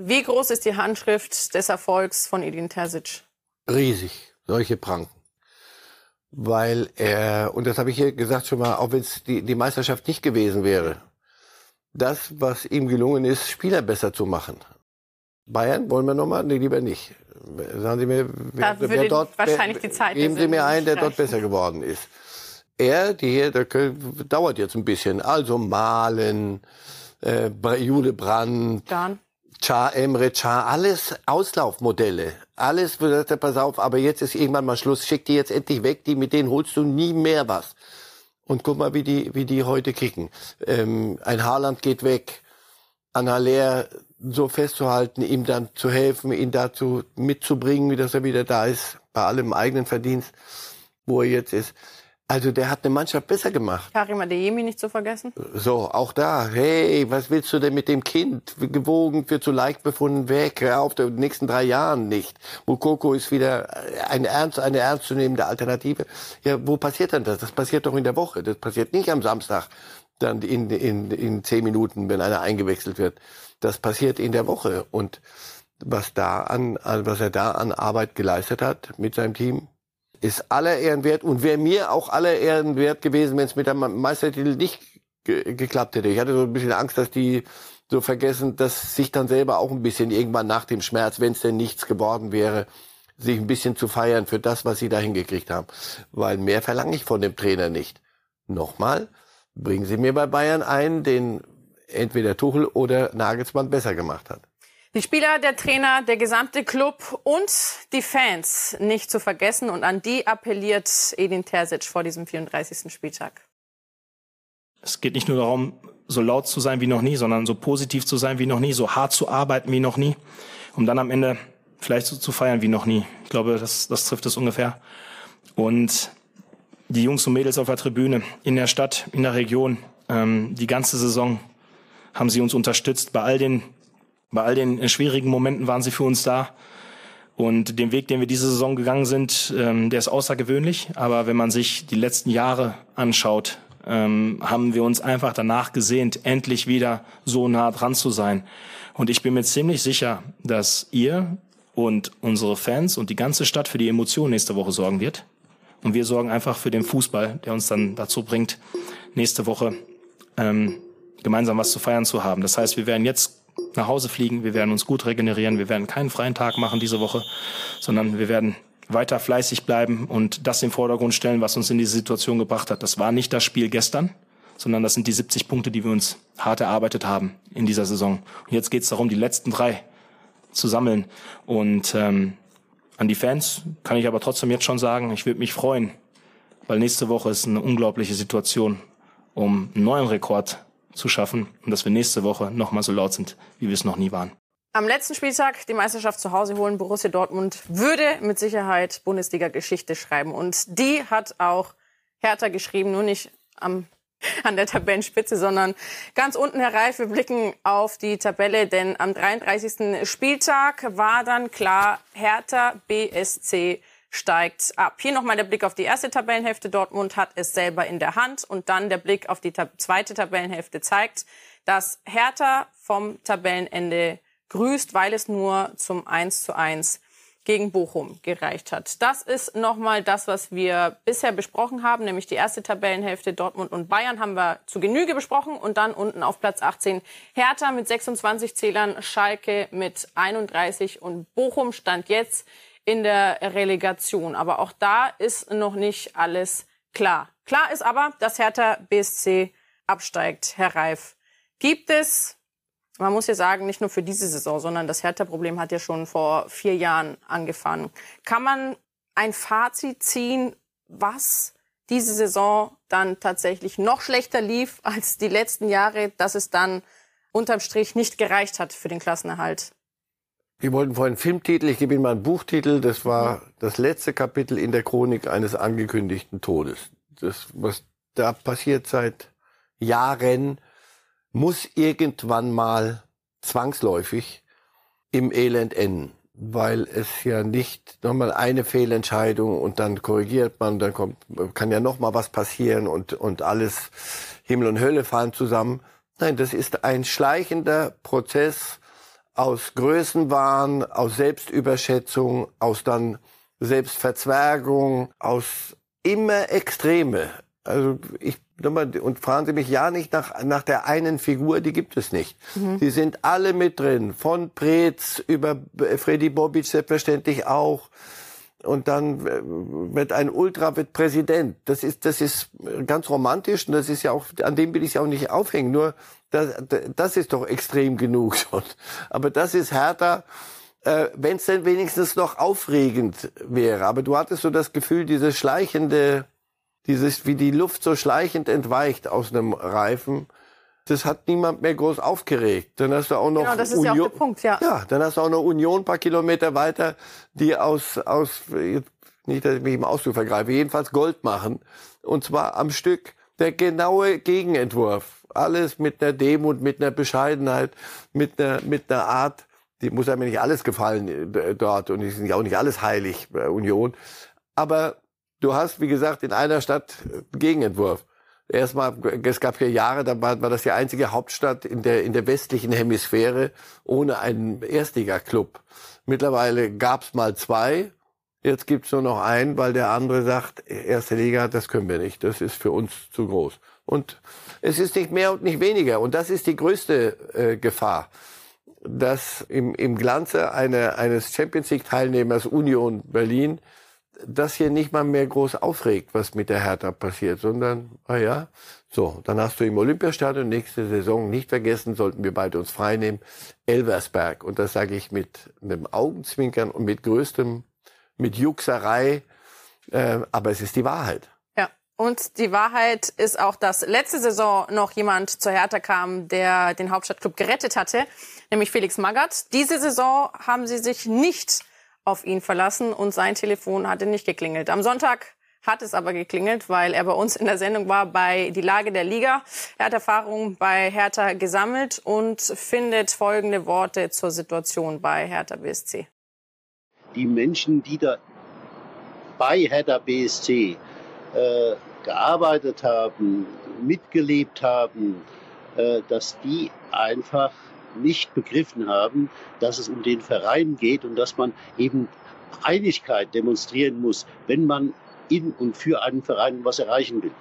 wie groß ist die Handschrift des Erfolgs von Edin Terzic? Riesig, solche Pranken. Weil er, und das habe ich hier gesagt schon mal, auch wenn es die, die Meisterschaft nicht gewesen wäre, das, was ihm gelungen ist, Spieler besser zu machen. Bayern wollen wir nochmal? Nee, lieber nicht. Sagen Sie mir, wer, wer dort, wahrscheinlich die Zeit geben Sie mir einen, der dort besser geworden ist. Er, die hier, der dauert jetzt ein bisschen. Also Malen, äh, Jule Brandt, Dann. Char, Emre Char, alles Auslaufmodelle. Alles, pass auf, aber jetzt ist irgendwann mal Schluss. Schick die jetzt endlich weg, die, mit denen holst du nie mehr was. Und guck mal, wie die, wie die heute kicken. Ähm, ein Haaland geht weg. An Haller so festzuhalten, ihm dann zu helfen, ihn dazu mitzubringen, wie dass er wieder da ist, bei allem eigenen Verdienst, wo er jetzt ist. Also der hat eine Mannschaft besser gemacht. Karim Adeyemi nicht zu vergessen. So, auch da. Hey, was willst du denn mit dem Kind? Gewogen, wird zu leicht befunden, weg. Hör auf, den nächsten drei Jahren nicht. Mukoko ist wieder ein ernst, eine ernstzunehmende Alternative. Ja, wo passiert denn das? Das passiert doch in der Woche. Das passiert nicht am Samstag. dann in, in, in zehn Minuten, wenn einer eingewechselt wird. Das passiert in der Woche. Und was da an, was er da an Arbeit geleistet hat mit seinem Team, ist aller Ehren wert und wäre mir auch aller Ehren wert gewesen, wenn es mit dem Meistertitel nicht ge geklappt hätte. Ich hatte so ein bisschen Angst, dass die so vergessen, dass sich dann selber auch ein bisschen irgendwann nach dem Schmerz, wenn es denn nichts geworden wäre, sich ein bisschen zu feiern für das, was sie da hingekriegt haben. Weil mehr verlange ich von dem Trainer nicht. Nochmal, bringen Sie mir bei Bayern einen, den entweder Tuchel oder Nagelsmann besser gemacht hat. Die Spieler, der Trainer, der gesamte Club und die Fans nicht zu vergessen. Und an die appelliert Edin Terzic vor diesem 34. Spieltag. Es geht nicht nur darum, so laut zu sein wie noch nie, sondern so positiv zu sein wie noch nie, so hart zu arbeiten wie noch nie, um dann am Ende vielleicht so zu feiern wie noch nie. Ich glaube, das, das trifft es ungefähr. Und die Jungs und Mädels auf der Tribüne, in der Stadt, in der Region, ähm, die ganze Saison haben sie uns unterstützt bei all den bei all den äh, schwierigen Momenten waren sie für uns da. Und den Weg, den wir diese Saison gegangen sind, ähm, der ist außergewöhnlich. Aber wenn man sich die letzten Jahre anschaut, ähm, haben wir uns einfach danach gesehnt, endlich wieder so nah dran zu sein. Und ich bin mir ziemlich sicher, dass ihr und unsere Fans und die ganze Stadt für die Emotionen nächste Woche sorgen wird. Und wir sorgen einfach für den Fußball, der uns dann dazu bringt, nächste Woche ähm, gemeinsam was zu feiern zu haben. Das heißt, wir werden jetzt nach Hause fliegen, wir werden uns gut regenerieren, wir werden keinen freien Tag machen diese Woche, sondern wir werden weiter fleißig bleiben und das im Vordergrund stellen, was uns in diese Situation gebracht hat. Das war nicht das Spiel gestern, sondern das sind die 70 Punkte, die wir uns hart erarbeitet haben in dieser Saison. Und jetzt geht es darum, die letzten drei zu sammeln. Und ähm, an die Fans kann ich aber trotzdem jetzt schon sagen, ich würde mich freuen, weil nächste Woche ist eine unglaubliche Situation, um einen neuen Rekord zu schaffen und dass wir nächste Woche noch mal so laut sind, wie wir es noch nie waren. Am letzten Spieltag die Meisterschaft zu Hause holen, Borussia Dortmund würde mit Sicherheit Bundesliga-Geschichte schreiben. Und die hat auch Hertha geschrieben, nur nicht am, <laughs> an der Tabellenspitze, sondern ganz unten herein. Wir blicken auf die Tabelle, denn am 33. Spieltag war dann klar, Hertha BSC steigt ab. Hier nochmal der Blick auf die erste Tabellenhälfte. Dortmund hat es selber in der Hand. Und dann der Blick auf die zweite Tabellenhälfte zeigt, dass Hertha vom Tabellenende grüßt, weil es nur zum 1 zu 1 gegen Bochum gereicht hat. Das ist nochmal das, was wir bisher besprochen haben, nämlich die erste Tabellenhälfte Dortmund und Bayern haben wir zu Genüge besprochen und dann unten auf Platz 18 Hertha mit 26 Zählern, Schalke mit 31 und Bochum stand jetzt in der Relegation. Aber auch da ist noch nicht alles klar. Klar ist aber, dass Hertha BSC absteigt, Herr Reif. Gibt es, man muss ja sagen, nicht nur für diese Saison, sondern das Hertha-Problem hat ja schon vor vier Jahren angefangen. Kann man ein Fazit ziehen, was diese Saison dann tatsächlich noch schlechter lief als die letzten Jahre, dass es dann unterm Strich nicht gereicht hat für den Klassenerhalt? Wir wollten vorhin Filmtitel, ich gebe Ihnen mal einen Buchtitel. Das war das letzte Kapitel in der Chronik eines angekündigten Todes. Das, was da passiert seit Jahren, muss irgendwann mal zwangsläufig im Elend enden. Weil es ja nicht nochmal eine Fehlentscheidung und dann korrigiert man, dann kommt, kann ja nochmal was passieren und, und alles Himmel und Hölle fahren zusammen. Nein, das ist ein schleichender Prozess, aus Größenwahn, aus Selbstüberschätzung, aus dann Selbstverzwergung, aus immer Extreme. Also ich nochmal, und fragen Sie mich ja nicht nach, nach der einen Figur, die gibt es nicht. Mhm. Die sind alle mit drin. Von Preetz über Freddy Bobic selbstverständlich auch. Und dann wird ein Ultra wird Präsident. Das ist, das ist ganz romantisch und das ist ja auch, an dem will ich ja auch nicht aufhängen. Nur das, das ist doch extrem genug schon. Aber das ist härter, äh, wenn es denn wenigstens noch aufregend wäre. Aber du hattest so das Gefühl, dieses schleichende, dieses, wie die Luft so schleichend entweicht aus einem Reifen, das hat niemand mehr groß aufgeregt. Dann hast du auch noch genau, das ist Union, ja auch der Punkt, ja. Ja, dann hast du auch noch Union ein paar Kilometer weiter, die aus, aus nicht, dass ich mich im Ausdruck vergreife, jedenfalls Gold machen. Und zwar am Stück der genaue Gegenentwurf alles mit einer Demut, mit einer Bescheidenheit, mit einer, mit einer Art, die muss einem nicht alles gefallen äh, dort und die sind ja auch nicht alles heilig bei Union. Aber du hast, wie gesagt, in einer Stadt Gegenentwurf. Erstmal, es gab ja Jahre, da war, war das die einzige Hauptstadt in der, in der westlichen Hemisphäre ohne einen Erstliga-Club. Mittlerweile gab's mal zwei. Jetzt gibt's nur noch einen, weil der andere sagt, erste Liga, das können wir nicht. Das ist für uns zu groß. Und es ist nicht mehr und nicht weniger. Und das ist die größte äh, Gefahr, dass im, im Glanze eine, eines Champions League-Teilnehmers Union Berlin das hier nicht mal mehr groß aufregt, was mit der Hertha passiert, sondern, ah ja, so, dann hast du im Olympiastadion nächste Saison, nicht vergessen, sollten wir beide uns freinehmen, Elversberg. Und das sage ich mit einem Augenzwinkern und mit größtem, mit Juxerei, äh, aber es ist die Wahrheit. Ja, und die Wahrheit ist auch, dass letzte Saison noch jemand zur Hertha kam, der den Hauptstadtclub gerettet hatte, nämlich Felix Magath. Diese Saison haben sie sich nicht auf ihn verlassen und sein Telefon hatte nicht geklingelt. Am Sonntag hat es aber geklingelt, weil er bei uns in der Sendung war bei Die Lage der Liga. Er hat Erfahrungen bei Hertha gesammelt und findet folgende Worte zur Situation bei Hertha BSC. Die Menschen, die da bei Hertha BSC äh, gearbeitet haben, mitgelebt haben, äh, dass die einfach nicht begriffen haben, dass es um den Verein geht und dass man eben Einigkeit demonstrieren muss, wenn man in und für einen Verein was erreichen will.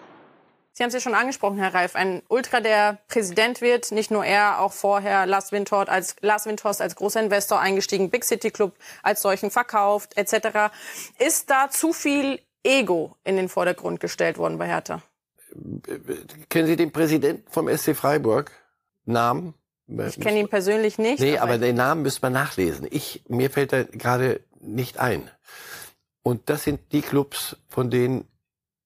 Sie haben es ja schon angesprochen, Herr Reif. Ein Ultra, der Präsident wird, nicht nur er, auch vorher Lars Windhorst als, Lars Windhorst als großer Investor eingestiegen, Big City Club als solchen verkauft, etc. Ist da zu viel Ego in den Vordergrund gestellt worden bei Hertha? Kennen Sie den Präsidenten vom SC Freiburg? Namen? Ich kenne ihn persönlich nicht. Nee, aber, aber den Namen müsste man nachlesen. Ich, mir fällt er gerade nicht ein. Und das sind die Clubs, von denen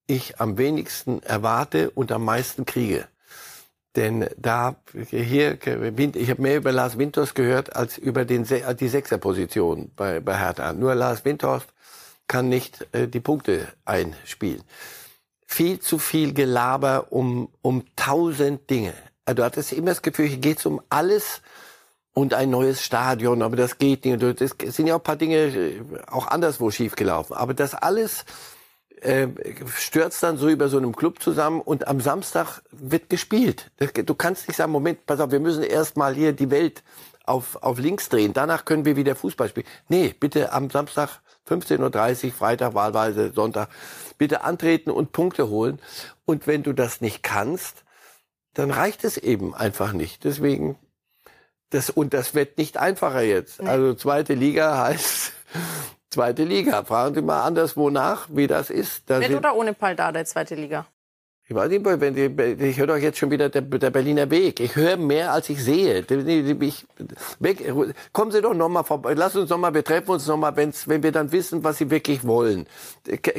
ich am wenigsten erwarte und am meisten kriege. Denn da hier, ich habe mehr über Lars Winters gehört als über den, die Sechserposition bei, bei Hertha. Nur Lars Winters kann nicht äh, die Punkte einspielen. Viel zu viel Gelaber um, um tausend Dinge. Also du hattest immer das Gefühl, hier geht's um alles und ein neues Stadion, aber das geht nicht. Es sind ja auch ein paar Dinge äh, auch anderswo schiefgelaufen. Aber das alles äh, stürzt dann so über so einem Club zusammen und am Samstag wird gespielt. Du kannst nicht sagen, Moment, pass auf, wir müssen erst mal hier die Welt auf, auf links drehen. Danach können wir wieder Fußball spielen. Nee, bitte am Samstag 15.30 Uhr, Freitag wahlweise, Sonntag, bitte antreten und Punkte holen. Und wenn du das nicht kannst, dann reicht es eben einfach nicht. Deswegen, das, und das wird nicht einfacher jetzt. Nee. Also zweite Liga heißt zweite Liga. Fragen Sie mal anderswo nach, wie das ist. Da Mit oder ohne Paldada, zweite Liga? Ich weiß nicht, wenn die, ich höre doch jetzt schon wieder der, der Berliner Weg. Ich höre mehr, als ich sehe. Ich, weg, kommen Sie doch noch mal vorbei. Lass uns noch mal, wir treffen uns noch mal, wenn's, wenn wir dann wissen, was Sie wirklich wollen.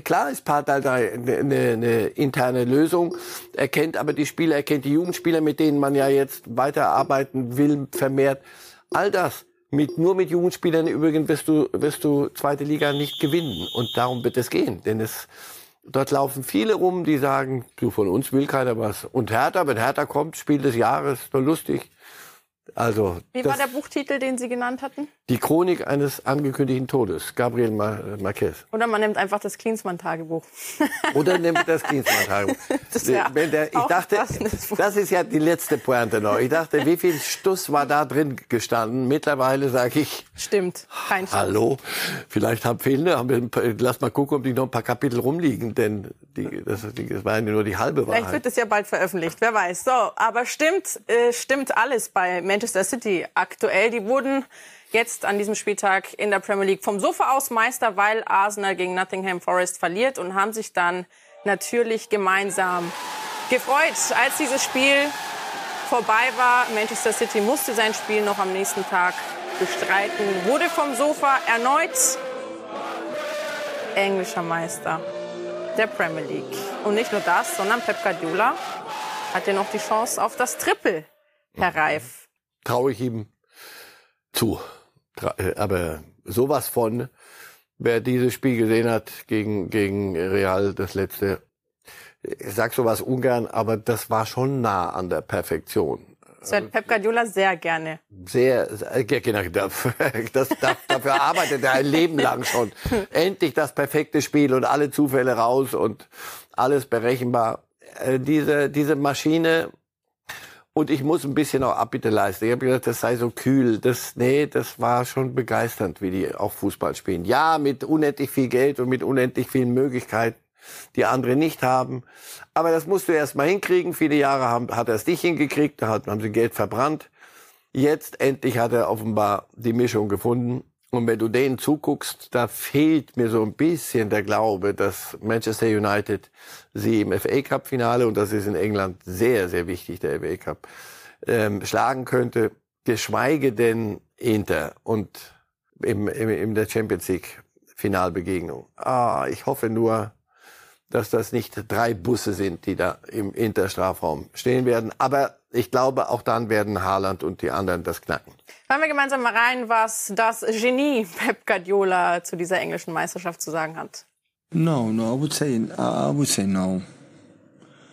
Klar ist Partei da eine, eine, eine interne Lösung, erkennt aber die Spieler, erkennt die Jugendspieler, mit denen man ja jetzt weiterarbeiten will, vermehrt. All das. Mit, nur mit Jugendspielern übrigens wirst du, wirst du zweite Liga nicht gewinnen. Und darum wird es gehen. Denn es, Dort laufen viele rum, die sagen, du, von uns will keiner was. Und Hertha, wenn Hertha kommt, Spiel des Jahres, nur lustig. Also, Wie war der Buchtitel, den Sie genannt hatten? Die Chronik eines angekündigten Todes, Gabriel Mar Marquez. Oder man nimmt einfach das Klinsmann-Tagebuch. <laughs> Oder nimmt das Klinsmann-Tagebuch. <laughs> ich dachte, das ist ja die letzte Pointe noch. Ich dachte, wie viel Stuss war da drin gestanden? Mittlerweile sage ich. Stimmt, kein Stuss. Hallo, vielleicht haben viele, haben wir, lass mal gucken, ob die noch ein paar Kapitel rumliegen, denn die, das, das war ja nur die halbe Wahrheit. Vielleicht wird es ja bald veröffentlicht, wer weiß. So, aber stimmt, äh, stimmt alles bei Manchester City aktuell. Die wurden jetzt an diesem Spieltag in der Premier League vom Sofa aus Meister, weil Arsenal gegen Nottingham Forest verliert und haben sich dann natürlich gemeinsam gefreut, als dieses Spiel vorbei war. Manchester City musste sein Spiel noch am nächsten Tag bestreiten, wurde vom Sofa erneut englischer Meister der Premier League. Und nicht nur das, sondern Pep Guardiola hat ja noch die Chance auf das Triple, Herr Reif. Traue ich ihm zu. Äh, aber sowas von, wer dieses Spiel gesehen hat gegen, gegen Real, das letzte, ich sag sowas ungern, aber das war schon nah an der Perfektion. Das hört Pep Guardiola sehr gerne. Sehr, genau, <laughs> das, das, dafür arbeitet er ein Leben lang schon. <laughs> Endlich das perfekte Spiel und alle Zufälle raus und alles berechenbar. äh, diese, diese Maschine und ich muss ein bisschen auch Abbitte leisten. Ich habe gesagt, das sei so kühl. Das, nee, das war schon begeisternd, wie die auch Fußball spielen. Ja, mit unendlich viel Geld und mit unendlich vielen Möglichkeiten, die andere nicht haben. Aber das musst du erst mal hinkriegen. Viele Jahre haben, hat er es nicht hingekriegt, da haben sie Geld verbrannt. Jetzt endlich hat er offenbar die Mischung gefunden. Und wenn du denen zuguckst, da fehlt mir so ein bisschen der Glaube, dass Manchester United sie im FA Cup Finale, und das ist in England sehr, sehr wichtig, der FA Cup, ähm, schlagen könnte, geschweige denn Inter und im, im, in der Champions League Finalbegegnung. Ah, ich hoffe nur, dass das nicht drei Busse sind, die da im Interstrafraum stehen werden. Aber ich glaube, auch dann werden Haaland und die anderen das knacken. Hören wir gemeinsam mal rein, was das Genie <laughs> Pep Guardiola zu dieser englischen Meisterschaft zu sagen hat. No, no, I would say, I would say no.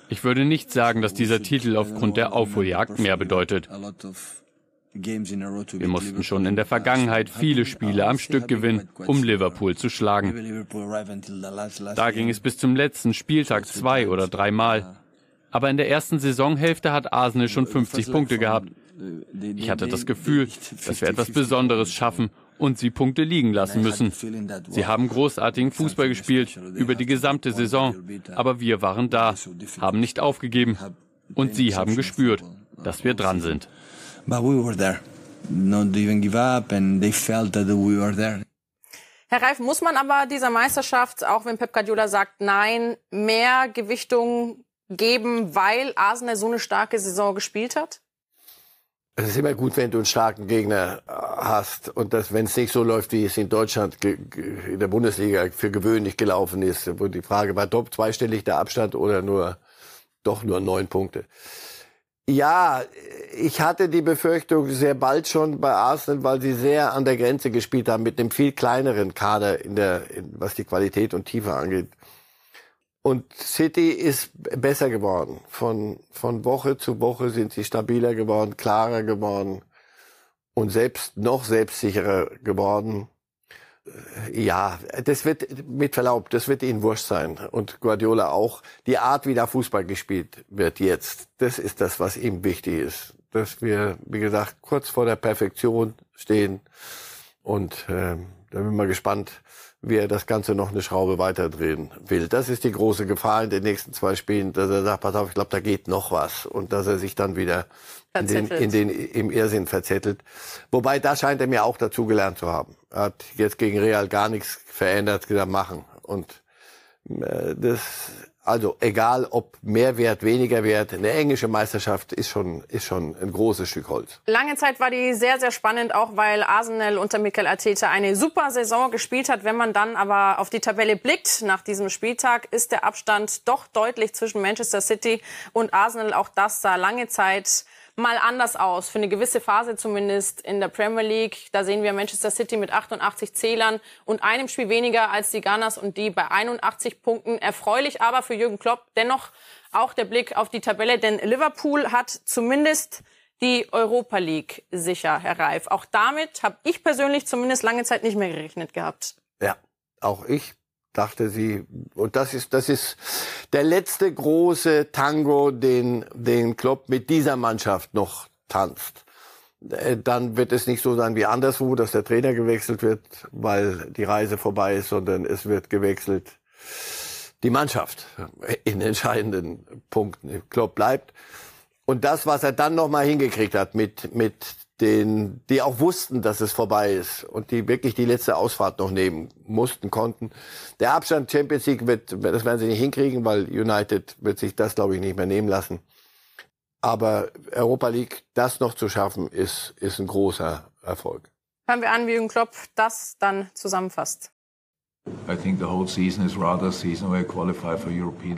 Ich würde nicht sagen, dass dieser Titel aufgrund der Aufholjagd mehr bedeutet. Wir mussten schon in der Vergangenheit viele Spiele am Stück gewinnen, um Liverpool zu schlagen. Da ging es bis zum letzten Spieltag zwei oder dreimal. Aber in der ersten Saisonhälfte hat Arsenal schon 50 Punkte gehabt. Ich hatte das Gefühl, dass wir etwas Besonderes schaffen und sie Punkte liegen lassen müssen. Sie haben großartigen Fußball gespielt über die gesamte Saison, aber wir waren da, haben nicht aufgegeben und sie haben gespürt, dass wir dran sind. Herr Reif, muss man aber dieser Meisterschaft, auch wenn Pep Guardiola sagt, nein, mehr Gewichtung geben, weil Arsenal so eine starke Saison gespielt hat? Es ist immer gut, wenn du einen starken Gegner äh, hast und das, wenn es nicht so läuft, wie es in Deutschland in der Bundesliga für gewöhnlich gelaufen ist, wo die Frage war, top zweistellig der Abstand oder nur doch nur neun Punkte. Ja, ich hatte die Befürchtung sehr bald schon bei Arsenal, weil sie sehr an der Grenze gespielt haben mit einem viel kleineren Kader in der, in, was die Qualität und Tiefe angeht. Und City ist besser geworden. Von, von Woche zu Woche sind sie stabiler geworden, klarer geworden und selbst noch selbstsicherer geworden. Ja, das wird mit Verlaub, das wird ihnen wurscht sein und Guardiola auch. Die Art, wie da Fußball gespielt wird jetzt, das ist das, was ihm wichtig ist, dass wir, wie gesagt, kurz vor der Perfektion stehen und äh, da bin ich mal gespannt, wie er das Ganze noch eine Schraube weiterdrehen will. Das ist die große Gefahr in den nächsten zwei Spielen, dass er sagt, pass auf, ich glaube, da geht noch was und dass er sich dann wieder in den, in den, im Irrsinn verzettelt. Wobei, da scheint er mir auch dazugelernt zu haben. Er hat jetzt gegen Real gar nichts verändert, gesagt, machen. Und äh, das also egal ob mehr Wert, weniger Wert, eine englische Meisterschaft ist schon, ist schon ein großes Stück Holz. Lange Zeit war die sehr, sehr spannend, auch weil Arsenal unter Mikel Arteta eine super Saison gespielt hat. Wenn man dann aber auf die Tabelle blickt nach diesem Spieltag, ist der Abstand doch deutlich zwischen Manchester City und Arsenal. Auch das sah lange Zeit mal anders aus, für eine gewisse Phase zumindest in der Premier League. Da sehen wir Manchester City mit 88 Zählern und einem Spiel weniger als die Gunners und die bei 81 Punkten. Erfreulich aber für Jürgen Klopp dennoch auch der Blick auf die Tabelle, denn Liverpool hat zumindest die Europa League sicher, Herr Reif. Auch damit habe ich persönlich zumindest lange Zeit nicht mehr gerechnet gehabt. Ja, auch ich dachte sie. Und das ist, das ist der letzte große Tango, den, den Klopp mit dieser Mannschaft noch tanzt. Äh, dann wird es nicht so sein wie anderswo, dass der Trainer gewechselt wird, weil die Reise vorbei ist, sondern es wird gewechselt die Mannschaft in entscheidenden Punkten. Klopp bleibt. Und das, was er dann nochmal hingekriegt hat mit, mit den, die auch wussten, dass es vorbei ist und die wirklich die letzte Ausfahrt noch nehmen mussten, konnten. Der Abstand Champions League wird, das werden sie nicht hinkriegen, weil United wird sich das, glaube ich, nicht mehr nehmen lassen. Aber Europa League, das noch zu schaffen, ist, ist ein großer Erfolg. Hören wir an, wie Jürgen Klopp das dann zusammenfasst.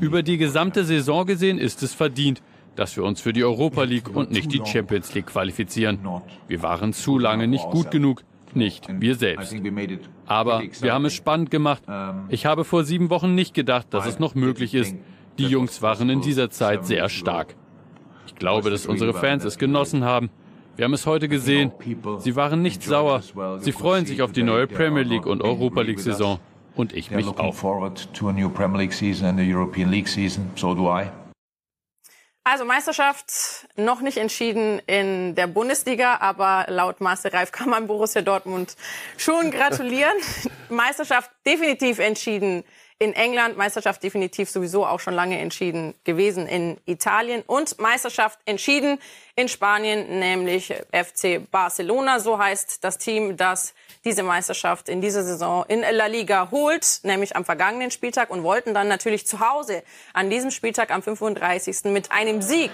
Über die gesamte Saison gesehen ist es verdient, dass wir uns für die Europa League und nicht die Champions League qualifizieren. Wir waren zu lange nicht gut genug, nicht wir selbst. Aber wir haben es spannend gemacht. Ich habe vor sieben Wochen nicht gedacht, dass es noch möglich ist. Die Jungs waren in dieser Zeit sehr stark. Ich glaube, dass unsere Fans es genossen haben. Wir haben es heute gesehen. Sie waren nicht sauer. Sie freuen sich auf die neue Premier League und Europa League Saison. Und ich mich auch. Also Meisterschaft noch nicht entschieden in der Bundesliga, aber laut Marcel Reif kann man Borussia Dortmund schon gratulieren. <laughs> Meisterschaft definitiv entschieden in England, Meisterschaft definitiv sowieso auch schon lange entschieden gewesen in Italien und Meisterschaft entschieden in Spanien, nämlich FC Barcelona. So heißt das Team, das diese Meisterschaft in dieser Saison in La Liga holt, nämlich am vergangenen Spieltag und wollten dann natürlich zu Hause an diesem Spieltag am 35. mit einem Sieg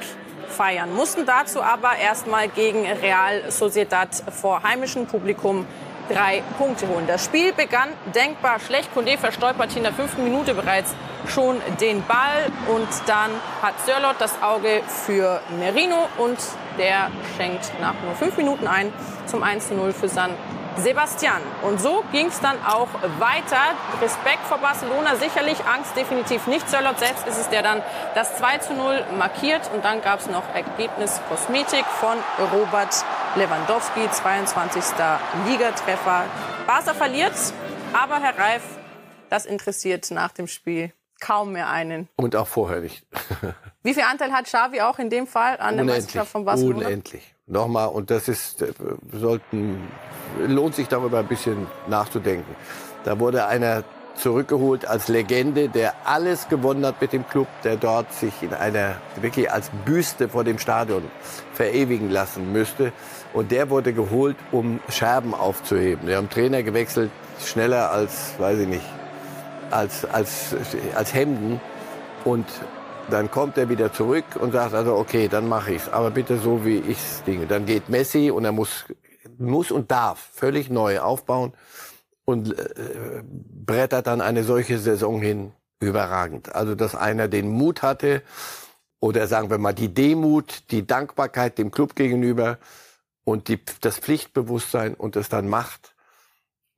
feiern, mussten dazu aber erstmal gegen Real Sociedad vor heimischem Publikum drei Punkte holen. Das Spiel begann denkbar schlecht. Kunde verstolpert in der fünften Minute bereits schon den Ball und dann hat Sörlot das Auge für Merino und der schenkt nach nur fünf Minuten ein zum 1-0 für San Sebastian. Und so ging es dann auch weiter. Respekt vor Barcelona, sicherlich Angst definitiv nicht. Sörlot selbst ist es, der dann das 2 zu 0 markiert. Und dann gab es noch Ergebnis Kosmetik von Robert Lewandowski, 22. Ligatreffer. Barca verliert, aber Herr Reif, das interessiert nach dem Spiel kaum mehr einen. Und auch vorher nicht. <laughs> Wie viel Anteil hat Xavi auch in dem Fall an der Meisterschaft von Barcelona? Unendlich. Nochmal, und das ist, äh, sollten, lohnt sich darüber ein bisschen nachzudenken. Da wurde einer zurückgeholt als Legende, der alles gewonnen hat mit dem Club, der dort sich in einer, wirklich als Büste vor dem Stadion verewigen lassen müsste. Und der wurde geholt, um Scherben aufzuheben. Wir haben Trainer gewechselt, schneller als, weiß ich nicht, als, als, als Hemden. Und dann kommt er wieder zurück und sagt also, okay, dann mache ich's, aber bitte so, wie ich's dinge. Dann geht Messi und er muss, muss und darf völlig neu aufbauen und äh, brettert dann eine solche Saison hin. Überragend. Also, dass einer den Mut hatte oder sagen wir mal die Demut, die Dankbarkeit dem Club gegenüber und die, das Pflichtbewusstsein und es dann macht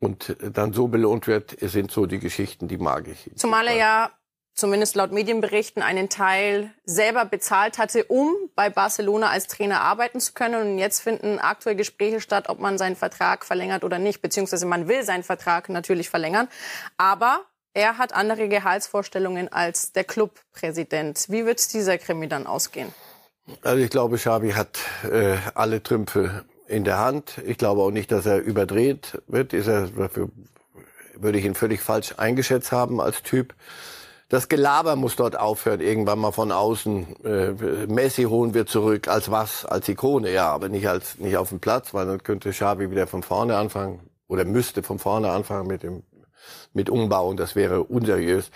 und dann so belohnt wird, sind so die Geschichten, die mag ich. Zumal er ja zumindest laut Medienberichten, einen Teil selber bezahlt hatte, um bei Barcelona als Trainer arbeiten zu können. Und jetzt finden aktuell Gespräche statt, ob man seinen Vertrag verlängert oder nicht. Beziehungsweise man will seinen Vertrag natürlich verlängern. Aber er hat andere Gehaltsvorstellungen als der Clubpräsident. Wie wird dieser Krimi dann ausgehen? Also ich glaube, Xavi hat äh, alle Trümpfe in der Hand. Ich glaube auch nicht, dass er überdreht wird. Ist er, dafür würde ich ihn völlig falsch eingeschätzt haben als Typ das Gelaber muss dort aufhören, irgendwann mal von außen. Äh, Messi holen wir zurück, als was? Als Ikone, ja, aber nicht als nicht auf dem Platz, weil dann könnte Xavi wieder von vorne anfangen oder müsste von vorne anfangen mit dem mit Umbau und das wäre unseriös.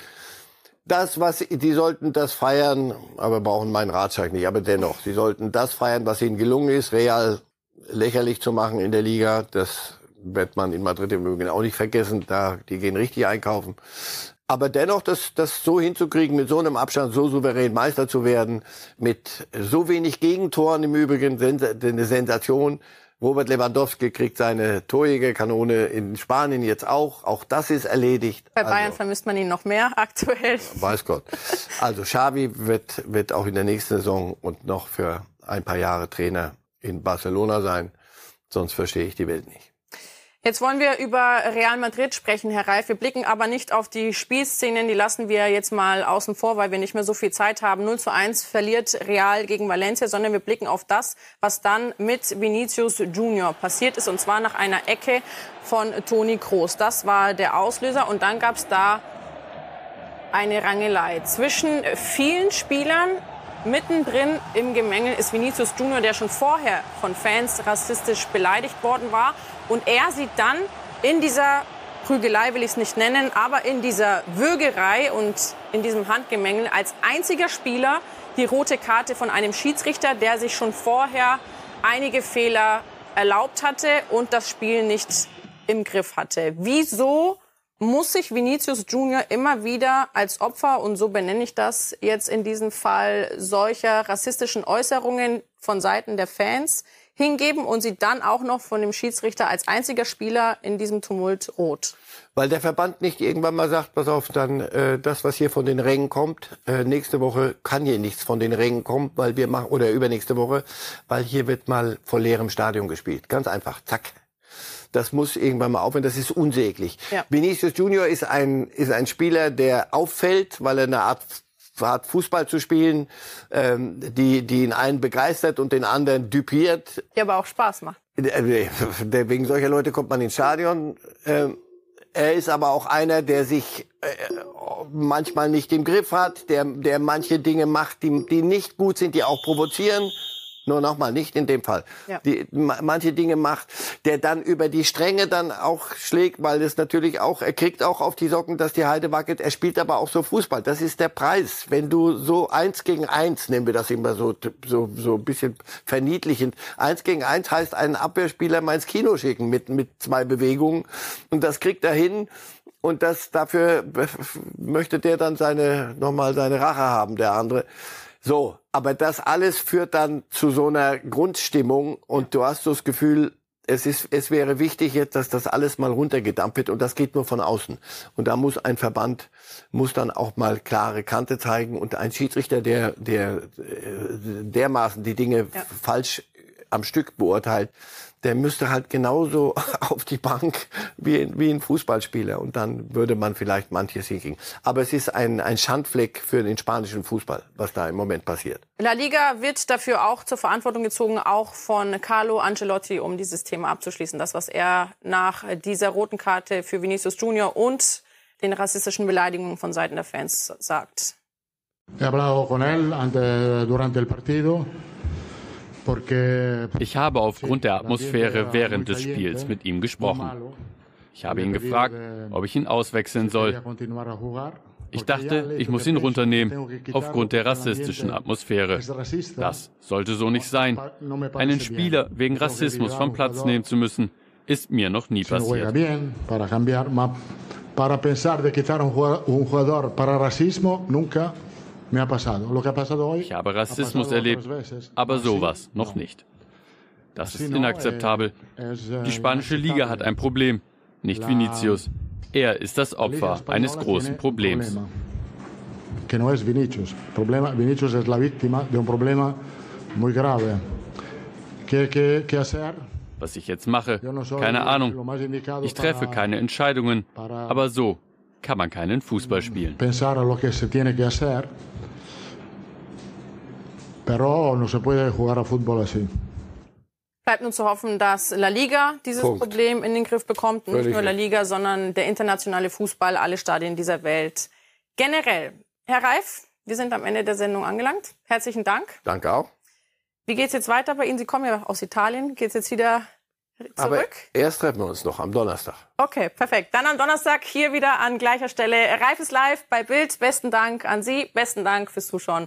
Das, was die sollten das feiern, aber brauchen meinen Ratschlag nicht. Aber dennoch, sie sollten das feiern, was ihnen gelungen ist, Real lächerlich zu machen in der Liga. Das wird man in Madrid im Übrigen auch nicht vergessen. Da die gehen richtig einkaufen. Aber dennoch, das, das so hinzukriegen, mit so einem Abstand so souverän Meister zu werden, mit so wenig Gegentoren im Übrigen, eine Sensation. Robert Lewandowski kriegt seine Torjägerkanone in Spanien jetzt auch. Auch das ist erledigt. Bei Bayern also, vermisst man ihn noch mehr <laughs> aktuell. Weiß Gott. Also Xavi wird, wird auch in der nächsten Saison und noch für ein paar Jahre Trainer in Barcelona sein. Sonst verstehe ich die Welt nicht. Jetzt wollen wir über Real Madrid sprechen, Herr Reif. Wir blicken aber nicht auf die Spielszenen, die lassen wir jetzt mal außen vor, weil wir nicht mehr so viel Zeit haben. 0 zu 1 verliert Real gegen Valencia, sondern wir blicken auf das, was dann mit Vinicius Junior passiert ist, und zwar nach einer Ecke von Toni Kroos. Das war der Auslöser und dann gab es da eine Rangelei zwischen vielen Spielern. Mittendrin im Gemenge ist Vinicius Junior, der schon vorher von Fans rassistisch beleidigt worden war und er sieht dann in dieser Prügelei will ich es nicht nennen, aber in dieser Würgerei und in diesem Handgemengel als einziger Spieler die rote Karte von einem Schiedsrichter, der sich schon vorher einige Fehler erlaubt hatte und das Spiel nicht im Griff hatte. Wieso muss sich Vinicius Junior immer wieder als Opfer, und so benenne ich das jetzt in diesem Fall, solcher rassistischen Äußerungen von Seiten der Fans hingeben und sie dann auch noch von dem Schiedsrichter als einziger Spieler in diesem Tumult rot. Weil der Verband nicht irgendwann mal sagt, pass auf, dann äh, das, was hier von den Rängen kommt, äh, nächste Woche kann hier nichts von den Rängen kommen, weil wir machen, oder übernächste Woche, weil hier wird mal vor leerem Stadion gespielt. Ganz einfach, zack. Das muss irgendwann mal aufhören, das ist unsäglich. Ja. Vinicius Junior ist ein, ist ein Spieler, der auffällt, weil er eine Art hat Fußball zu spielen, ähm, die, die ihn einen begeistert und den anderen düpiert. Die aber auch Spaß macht. Äh, <laughs> wegen solcher Leute kommt man ins Stadion. Ähm, er ist aber auch einer, der sich äh, manchmal nicht im Griff hat, der, der manche Dinge macht, die, die nicht gut sind, die auch provozieren. Nur nochmal, nicht in dem Fall. Ja. Die manche Dinge macht, der dann über die Stränge dann auch schlägt, weil es natürlich auch, er kriegt auch auf die Socken, dass die Heide wackelt. Er spielt aber auch so Fußball. Das ist der Preis. Wenn du so eins gegen eins, nehmen wir das immer so, so, so ein bisschen verniedlichend. Eins gegen eins heißt einen Abwehrspieler mal ins Kino schicken mit, mit zwei Bewegungen. Und das kriegt er hin. Und das, dafür möchte der dann seine, nochmal seine Rache haben, der andere. So, aber das alles führt dann zu so einer Grundstimmung und du hast so das Gefühl, es ist, es wäre wichtig jetzt, dass das alles mal runtergedampft wird und das geht nur von außen. Und da muss ein Verband, muss dann auch mal klare Kante zeigen und ein Schiedsrichter, der, der, äh, dermaßen die Dinge ja. falsch am Stück beurteilt, der müsste halt genauso <laughs> auf die Bank wie, wie ein Fußballspieler und dann würde man vielleicht manches hinkriegen. Aber es ist ein, ein Schandfleck für den spanischen Fußball, was da im Moment passiert. La Liga wird dafür auch zur Verantwortung gezogen, auch von Carlo Ancelotti, um dieses Thema abzuschließen. Das, was er nach dieser roten Karte für Vinicius Junior und den rassistischen Beleidigungen von Seiten der Fans sagt. He hablado con él durante el partido. Ich habe aufgrund der Atmosphäre während des Spiels mit ihm gesprochen. Ich habe ihn gefragt, ob ich ihn auswechseln soll. Ich dachte, ich muss ihn runternehmen, aufgrund der rassistischen Atmosphäre. Das sollte so nicht sein. Einen Spieler wegen Rassismus vom Platz nehmen zu müssen, ist mir noch nie passiert. Para pensar de quitar un jugador para racismo, nunca ich habe Rassismus erlebt, aber sowas noch nicht. Das ist inakzeptabel. Die spanische Liga hat ein Problem, nicht Vinicius. Er ist das Opfer eines großen Problems. Que no es Vinicius. Problema, Vinicius es la víctima de un problema muy grave. ¿Qué, qué, qué hacer? Was ich jetzt mache, keine Ahnung. Ich treffe keine Entscheidungen, aber so kann man keinen Fußball spielen. Pensar a lo que se tiene que hacer. Pero no se puede jugar a fútbol así. Bleibt nun zu hoffen, dass La Liga dieses Punkt. Problem in den Griff bekommt. Nicht nur La Liga, sondern der internationale Fußball, alle Stadien dieser Welt. Generell. Herr Reif, wir sind am Ende der Sendung angelangt. Herzlichen Dank. Danke auch. Wie geht es jetzt weiter bei Ihnen? Sie kommen ja aus Italien. Geht es jetzt wieder zurück? Aber erst treffen wir uns noch am Donnerstag. Okay, perfekt. Dann am Donnerstag hier wieder an gleicher Stelle. Reif ist live bei Bild. Besten Dank an Sie. Besten Dank fürs Zuschauen.